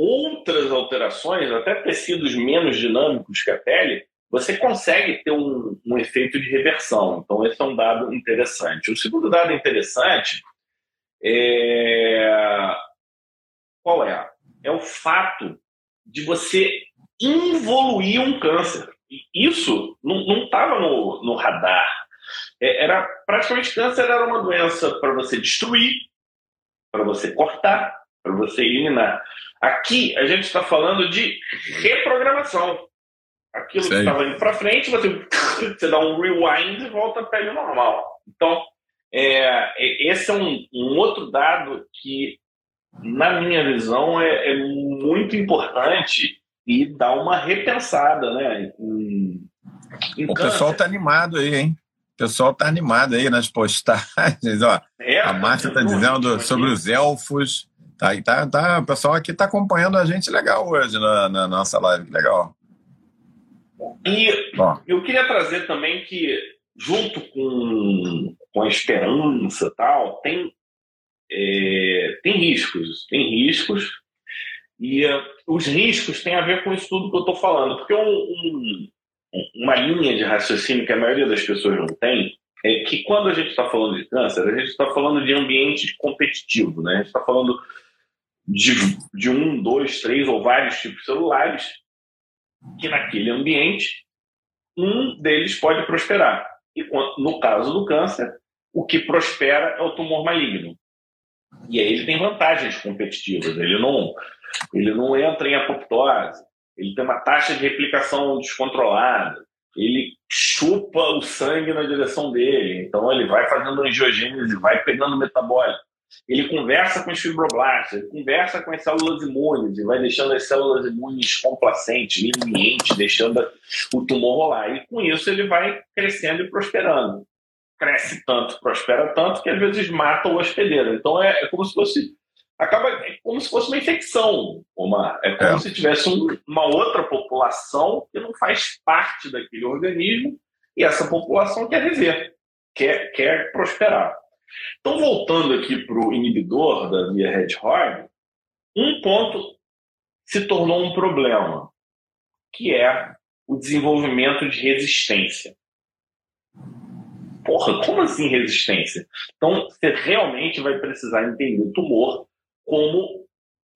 outras alterações, até tecidos menos dinâmicos que a pele, você consegue ter um, um, efeito de reversão. Então, esse é um dado interessante. O segundo dado interessante é. Qual é? É o fato de você involuir um câncer. E isso não estava no, no radar. É, era praticamente câncer era uma doença para você destruir, para você cortar, para você eliminar. Aqui a gente está falando de reprogramação. Aquilo Sei. que estava indo para frente, você, (laughs) você dá um rewind e volta para ele normal. Então, é, é, esse é um, um, outro dado que, na minha visão, é, é, muito importante e dá uma repensada né, em, em o pessoal está animado aí, hein? O pessoal está animado aí nas postagens. Ó. É, a Márcia está dizendo sobre os elfos. Tá, tá, tá, o pessoal aqui está acompanhando a gente legal hoje na, na nossa live, que legal. E Bom. eu queria trazer também que, junto com, com a esperança tal, tem, é, tem riscos. Tem riscos. E uh, os riscos têm a ver com isso tudo que eu estou falando. Porque um, um, uma linha de raciocínio que a maioria das pessoas não tem é que quando a gente está falando de câncer, a gente está falando de ambiente competitivo, né? A gente está falando de, de um, dois, três ou vários tipos celulares que naquele ambiente um deles pode prosperar. E no caso do câncer, o que prospera é o tumor maligno. E aí ele tem vantagens competitivas. Ele não, ele não entra em apoptose, ele tem uma taxa de replicação descontrolada, ele chupa o sangue na direção dele, então ele vai fazendo angiogênese, vai pegando metabólito. Ele conversa com os fibroblastos, ele conversa com as células imunes e vai deixando as células imunes complacentes, limientes, deixando o tumor rolar. E com isso ele vai crescendo e prosperando. Cresce tanto, prospera tanto, que às vezes mata o hospedeiro. Então é, é como se fosse acaba é como se fosse uma infecção, uma, é como é. se tivesse um, uma outra população que não faz parte daquele organismo e essa população quer viver, quer, quer prosperar. Então, voltando aqui para o inibidor da via Hedgehog, um ponto se tornou um problema, que é o desenvolvimento de resistência. Porra, como assim resistência? Então, você realmente vai precisar entender o tumor como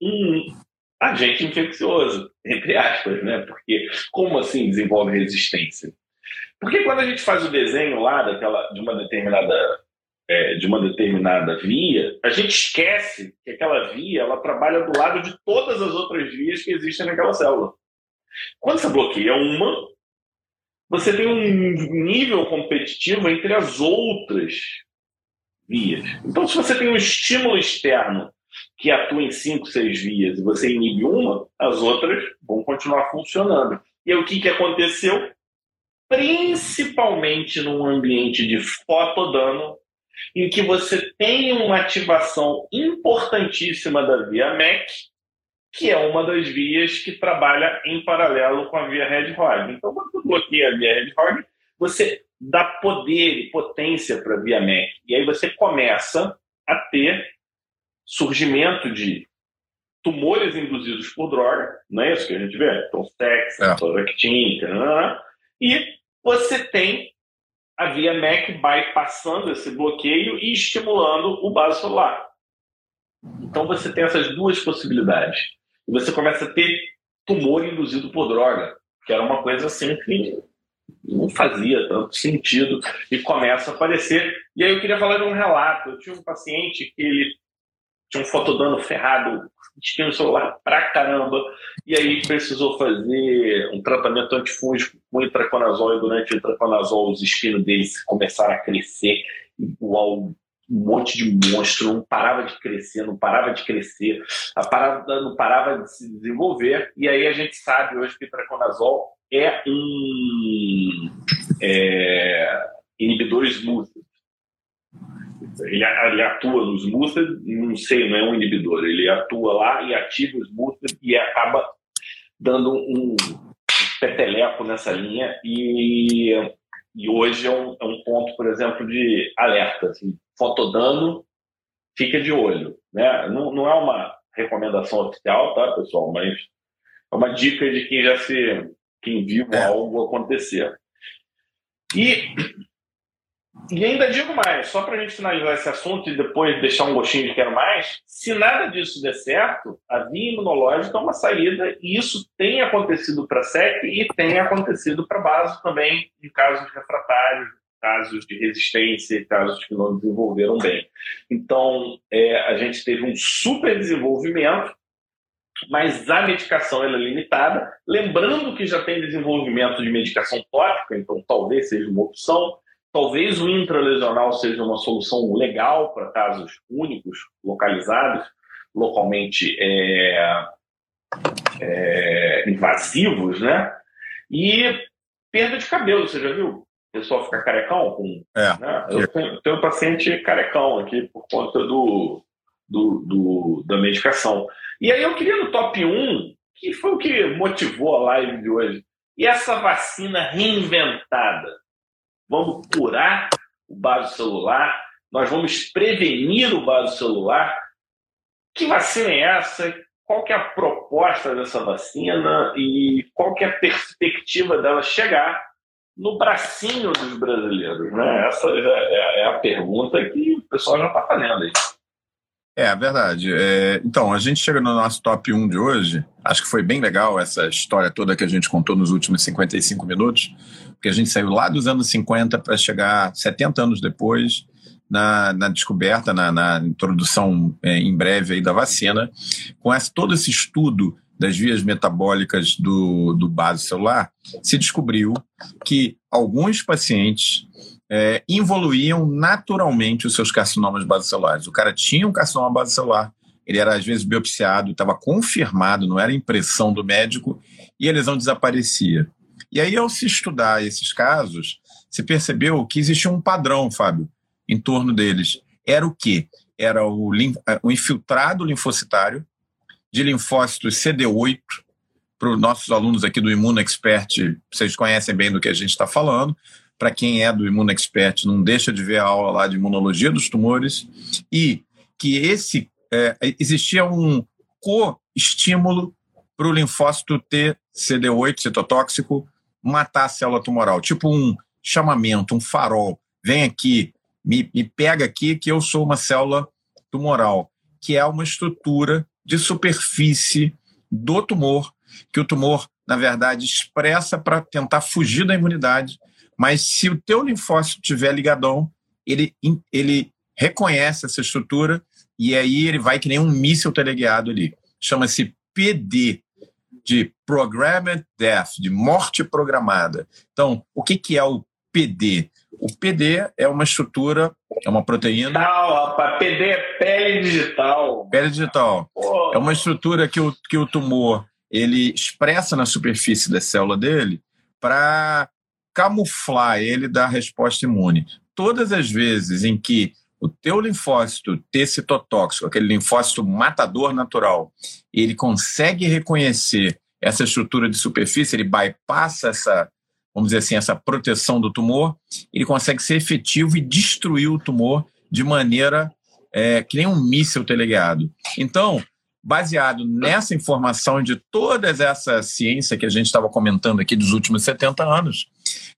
um agente infeccioso, entre aspas, né? Porque como assim desenvolve resistência? Porque quando a gente faz o desenho lá daquela, de uma determinada é, de uma determinada via, a gente esquece que aquela via ela trabalha do lado de todas as outras vias que existem naquela célula. Quando você bloqueia uma, você tem um nível competitivo entre as outras vias. Então, se você tem um estímulo externo que atua em cinco, seis vias e você inibe uma, as outras vão continuar funcionando. E aí, o que, que aconteceu? Principalmente num ambiente de fotodano, em que você tem uma ativação importantíssima da via MEC, que é uma das vias que trabalha em paralelo com a via Red-Hog. Então, quando você bloqueia a via Red-Hog, você dá poder e potência para a via MEC. E aí você começa a ter surgimento de tumores induzidos por droga, não é isso que a gente vê? Então, sexo, é. E você tem a via MEC bypassando esse bloqueio e estimulando o vaso celular. Então você tem essas duas possibilidades. E você começa a ter tumor induzido por droga, que era uma coisa assim que não fazia tanto sentido e começa a aparecer. E aí eu queria falar de um relato. Eu tinha um paciente que ele tinha um fotodano ferrado, tinha um celular pra caramba, e aí precisou fazer um tratamento antifúngico com itraconazol, e durante o itraconazol os espinos deles começaram a crescer igual um monte de monstro, não parava de crescer, não parava de crescer, a parada não parava de se desenvolver, e aí a gente sabe hoje que o itraconazol é um é, inibidor smooth, ele, ele atua nos mustard, não sei, não é um inibidor, ele atua lá e ativa os mustard e acaba dando um peteleco nessa linha e, e hoje é um, é um ponto, por exemplo, de alerta, assim, fotodano, fica de olho, né? Não, não é uma recomendação oficial, tá, pessoal, mas é uma dica de quem já se, quem viu é. algo acontecer. E e ainda digo mais, só para a gente finalizar esse assunto e depois deixar um gostinho de quero mais, se nada disso der certo, a via imunológica é uma saída e isso tem acontecido para a SEC e tem acontecido para a base também, em casos refratários, casos de resistência, casos que não desenvolveram bem. Então, é, a gente teve um super desenvolvimento, mas a medicação é limitada. Lembrando que já tem desenvolvimento de medicação tópica, então talvez seja uma opção. Talvez o intralesional seja uma solução legal para casos únicos, localizados, localmente é, é, invasivos, né? E perda de cabelo, você já viu? O pessoal fica carecão? Com, é. né? Eu tenho, tenho um paciente carecão aqui por conta do, do, do, da medicação. E aí eu queria no top 1, que foi o que motivou a live de hoje, e essa vacina reinventada vamos curar o vaso celular, nós vamos prevenir o vaso celular. Que vacina é essa? Qual que é a proposta dessa vacina e qual que é a perspectiva dela chegar no bracinho dos brasileiros? Né? Essa é, é a pergunta que o pessoal já está fazendo aí. É, verdade. É, então, a gente chega no nosso top 1 de hoje. Acho que foi bem legal essa história toda que a gente contou nos últimos 55 minutos, porque a gente saiu lá dos anos 50 para chegar 70 anos depois na, na descoberta, na, na introdução é, em breve aí da vacina, com esse, todo esse estudo das vias metabólicas do, do base celular, se descobriu que alguns pacientes é, evoluíam naturalmente os seus carcinomas basocelulares. O cara tinha um carcinoma basocelular, ele era às vezes biopsiado, estava confirmado, não era impressão do médico, e a lesão desaparecia. E aí, ao se estudar esses casos, se percebeu que existia um padrão, Fábio, em torno deles. Era o quê? Era o, o infiltrado linfocitário de linfócitos CD8, para os nossos alunos aqui do Imuno Expert, vocês conhecem bem do que a gente está falando. Para quem é do Imuno Expert, não deixa de ver a aula lá de imunologia dos tumores. E que esse é, existia um co-estímulo para o linfócito T CD8 citotóxico matar a célula tumoral, tipo um chamamento, um farol. Vem aqui, me, me pega aqui que eu sou uma célula tumoral, que é uma estrutura de superfície do tumor, que o tumor, na verdade, expressa para tentar fugir da imunidade. Mas se o teu linfócito tiver ligadão, ele, ele reconhece essa estrutura e aí ele vai que nem um míssil teleguiado ali. Chama-se PD, de Programmed Death, de morte programada. Então, o que, que é o PD? O PD é uma estrutura, é uma proteína. Digital, rapaz. PD é pele digital. Pele digital. Pô. É uma estrutura que o, que o tumor ele expressa na superfície da célula dele para camuflar ele da resposta imune. Todas as vezes em que o teu linfócito T citotóxico, aquele linfócito matador natural, ele consegue reconhecer essa estrutura de superfície, ele bypassa essa, vamos dizer assim, essa proteção do tumor, ele consegue ser efetivo e destruir o tumor de maneira é, que nem um míssil teleguiado. Então, baseado nessa informação de toda essa ciência que a gente estava comentando aqui dos últimos 70 anos,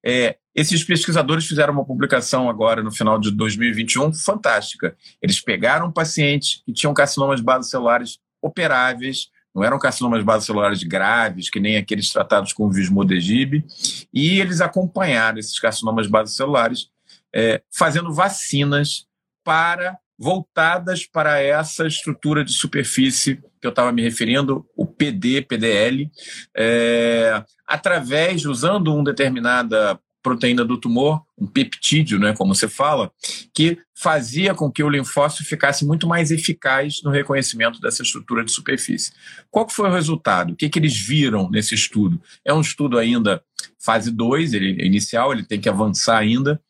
é, esses pesquisadores fizeram uma publicação agora no final de 2021 fantástica. Eles pegaram pacientes que tinham carcinomas celulares operáveis, não eram carcinomas celulares graves, que nem aqueles tratados com vismodegib, e eles acompanharam esses carcinomas celulares é, fazendo vacinas para voltadas para essa estrutura de superfície que eu estava me referindo, o PD, PDL, é, através, usando uma determinada proteína do tumor, um peptídeo, né, como você fala, que fazia com que o linfócito ficasse muito mais eficaz no reconhecimento dessa estrutura de superfície. Qual foi o resultado? O que, que eles viram nesse estudo? É um estudo ainda fase 2, ele é inicial, ele tem que avançar ainda,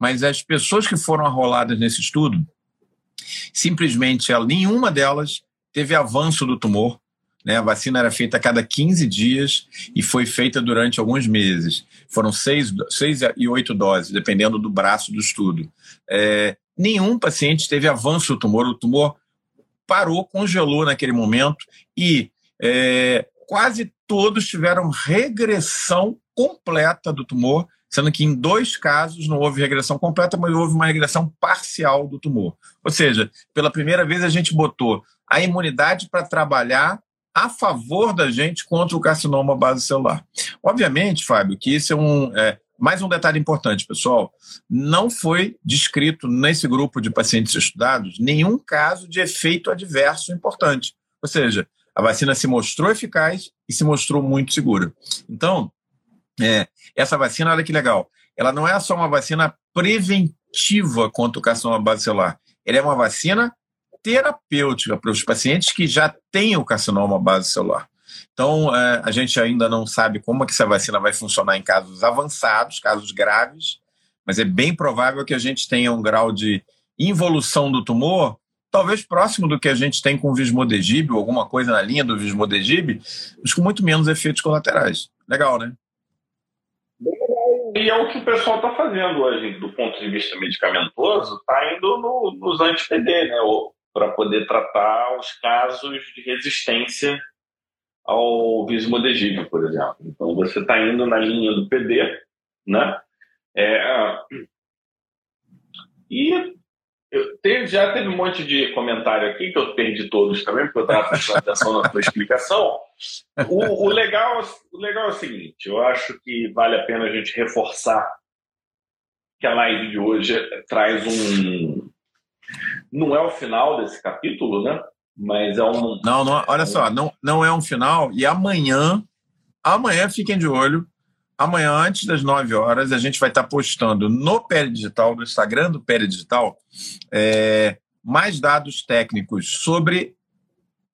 mas as pessoas que foram arroladas nesse estudo, simplesmente nenhuma delas teve avanço do tumor. Né? A vacina era feita a cada 15 dias e foi feita durante alguns meses. Foram seis, seis e oito doses, dependendo do braço do estudo. É, nenhum paciente teve avanço do tumor. O tumor parou, congelou naquele momento e é, quase todos tiveram regressão completa do tumor sendo que em dois casos não houve regressão completa, mas houve uma regressão parcial do tumor. Ou seja, pela primeira vez a gente botou a imunidade para trabalhar a favor da gente contra o carcinoma base celular. Obviamente, Fábio, que isso é um. É, mais um detalhe importante, pessoal: não foi descrito nesse grupo de pacientes estudados nenhum caso de efeito adverso importante. Ou seja, a vacina se mostrou eficaz e se mostrou muito segura. Então, é, essa vacina, olha que legal, ela não é só uma vacina preventiva contra o carcinoma base celular, ela é uma vacina terapêutica para os pacientes que já têm o carcinoma base celular. Então, é, a gente ainda não sabe como que essa vacina vai funcionar em casos avançados, casos graves, mas é bem provável que a gente tenha um grau de involução do tumor talvez próximo do que a gente tem com o Vismodegib, ou alguma coisa na linha do Vismodegib, mas com muito menos efeitos colaterais. Legal, né? E é o que o pessoal está fazendo hoje, do ponto de vista medicamentoso, está indo no, nos anti-PD, né? Para poder tratar os casos de resistência ao vismodegib, por exemplo. Então, você está indo na linha do PD, né? É, e já teve um monte de comentário aqui, que eu perdi todos também, porque eu estava prestando atenção na tua explicação. O, o, legal, o legal é o seguinte: eu acho que vale a pena a gente reforçar que a live de hoje traz um, Não é o final desse capítulo, né? Mas é um. Não, não olha só, não, não é um final. E amanhã, amanhã fiquem de olho. Amanhã, antes das 9 horas, a gente vai estar postando no Pele Digital, no Instagram do Pele Digital, é, mais dados técnicos sobre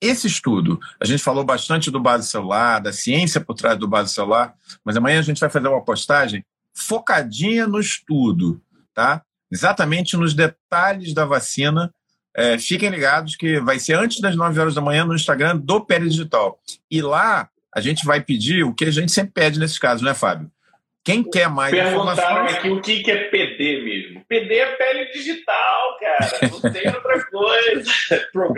esse estudo. A gente falou bastante do base celular, da ciência por trás do base celular, mas amanhã a gente vai fazer uma postagem focadinha no estudo, tá? Exatamente nos detalhes da vacina. É, fiquem ligados que vai ser antes das 9 horas da manhã no Instagram do Pele Digital. E lá a gente vai pedir o que a gente sempre pede nesses casos, né, Fábio? Quem quer mais Perguntaram aqui o que é PD mesmo. PD é pele digital, cara. Não (laughs) tem outra coisa.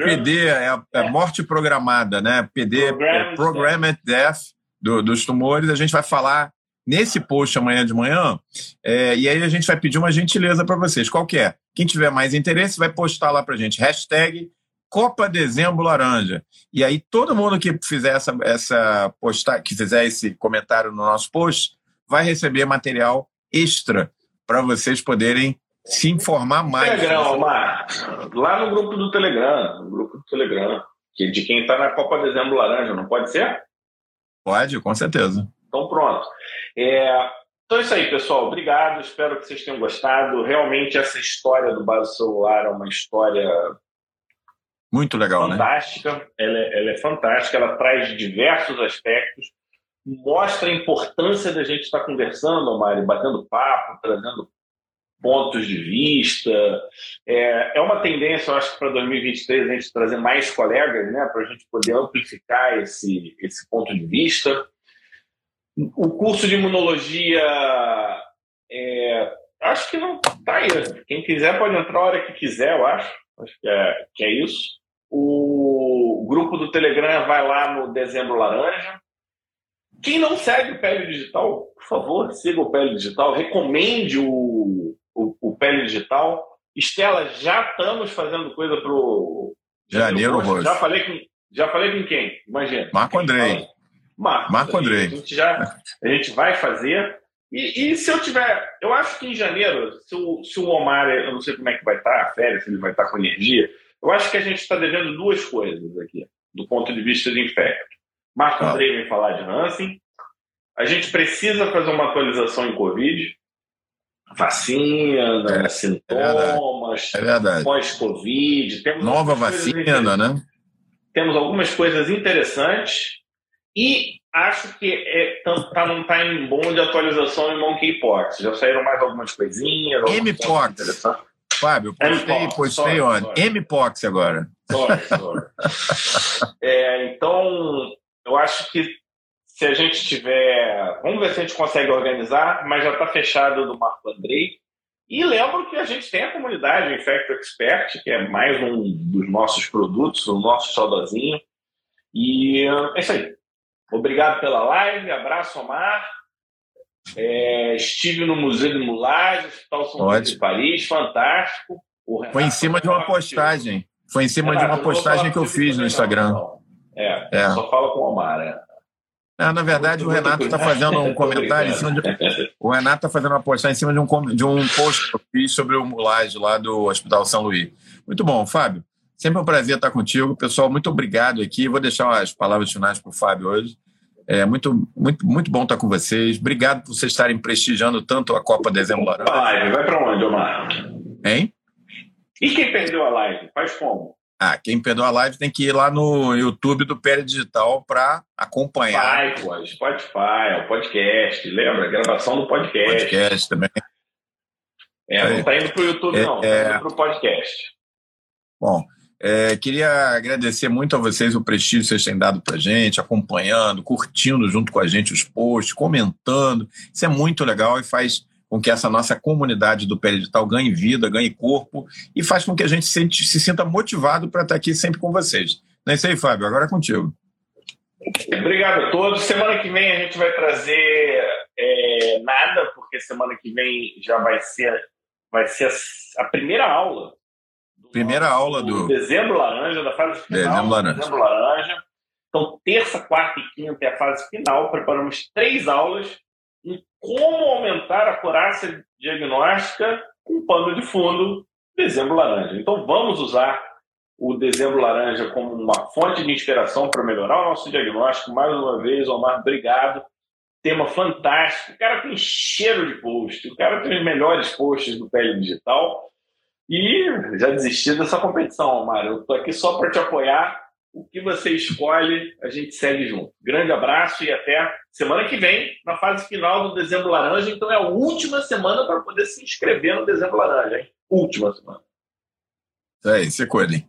PD é, é, morte programada, né? PD é Programmed Death do, dos tumores. A gente vai falar nesse post amanhã de manhã. É, e aí a gente vai pedir uma gentileza para vocês. Qual que é? Quem tiver mais interesse vai postar lá para gente. Hashtag Copa Dezembro Laranja. E aí todo mundo que fizer essa, essa postar, que fizer esse comentário no nosso post vai receber material extra para vocês poderem se informar mais. Telegram, Omar. Lá no grupo do Telegram, no grupo do Telegram, que de quem está na Copa Dezembro Laranja, não pode ser? Pode, com certeza. Então pronto. É, então é isso aí, pessoal. Obrigado. Espero que vocês tenham gostado. Realmente essa história do base celular é uma história muito legal, fantástica. né? Ela é, ela é fantástica. Ela traz diversos aspectos mostra a importância da gente estar conversando, Mari, batendo papo, trazendo pontos de vista. É, é uma tendência, eu acho que para 2023 a gente trazer mais colegas, né, para a gente poder amplificar esse, esse ponto de vista. O curso de imunologia, é, acho que não está aí. Quem quiser pode entrar a hora que quiser, eu acho. Acho que é, que é isso. O grupo do Telegram vai lá no Dezembro Laranja. Quem não segue o Pele Digital, por favor, siga o Pele Digital, recomende o, o, o Pele Digital. Estela, já estamos fazendo coisa para o Janeiro Roxo. Já falei com, já falei com quem? Imagina. Marco Andrei. Marco, Marco Andrei. A gente, já, a gente vai fazer. E, e, se eu tiver. Eu acho que em janeiro, se o, se o Omar, eu não sei como é que vai estar, a férias, se ele vai estar com energia, eu acho que a gente está devendo duas coisas aqui, do ponto de vista de infecto. Marco ah. Andrei vem falar de Hansen. A gente precisa fazer uma atualização em Covid. Vacina, é, sintomas, é pós-Covid. Nova vacina, né? Temos algumas coisas interessantes e acho que é, tá, não está em bom de atualização em Monkeypox. Já saíram mais algumas coisinhas. Mpox. Fábio, postei, postei ontem. Mpox agora. Sorry, (laughs) sorry. é, então, eu acho que se a gente tiver. Vamos ver se a gente consegue organizar, mas já está fechado do Marco Andrei. E lembro que a gente tem a comunidade Infecto Expert, que é mais um dos nossos produtos, o nosso saudozinho. E é isso aí. Obrigado pela live, abraço, Omar. É, estive no Museu de Moulage, Hospital São Luís de Paris, fantástico. Foi em cima de uma postagem. Foi em cima Renato, de uma postagem que eu fiz no Instagram. Não, não. É, é. só fala com o Omar, né? É, na verdade, o Renato está fazendo um comentário em cima de. O Renato está fazendo uma postagem em cima de um, de um post que eu fiz sobre o mulage lá do Hospital São Luís. Muito bom, Fábio. Sempre um prazer estar contigo. Pessoal, muito obrigado aqui. Vou deixar as palavras finais para o Fábio hoje. É muito, muito, muito bom estar com vocês. Obrigado por vocês estarem prestigiando tanto a Copa Dezembro Laranja. A live vai para onde, Omar? Hein? E quem perdeu a live? Faz como? Ah, quem perdeu a live tem que ir lá no YouTube do Pele Digital para acompanhar. Vai, pô, Spotify, o podcast, lembra? A gravação do podcast. Podcast também. É, não está indo para o YouTube, é, não, está é... indo para o podcast. Bom, é, queria agradecer muito a vocês o prestígio que vocês têm dado para gente, acompanhando, curtindo junto com a gente os posts, comentando. Isso é muito legal e faz com que essa nossa comunidade do Digital ganhe vida, ganhe corpo e faz com que a gente se, se sinta motivado para estar aqui sempre com vocês. Não é isso aí, Fábio? Agora é contigo. Obrigado a todos. Semana que vem a gente vai trazer é, nada, porque semana que vem já vai ser, vai ser a, primeira aula. Primeira aula do... Dezembro Laranja, da fase final. Dezembro Laranja. Dezembro Laranja. Então, terça, quarta e quinta é a fase final. Preparamos três aulas em como aumentar a acurácia diagnóstica com pano de fundo Dezembro Laranja. Então vamos usar o Dezembro Laranja como uma fonte de inspiração para melhorar o nosso diagnóstico. Mais uma vez, Omar, obrigado. Tema fantástico. O cara tem cheiro de post, o cara tem os melhores posts do Pele Digital. E já desisti dessa competição, Omar. Eu estou aqui só para te apoiar. O que você escolhe, a gente segue junto. Grande abraço e até semana que vem, na fase final do Dezembro Laranja. Então é a última semana para poder se inscrever no Dezembro Laranja, hein? Última semana. É isso, se cuidem.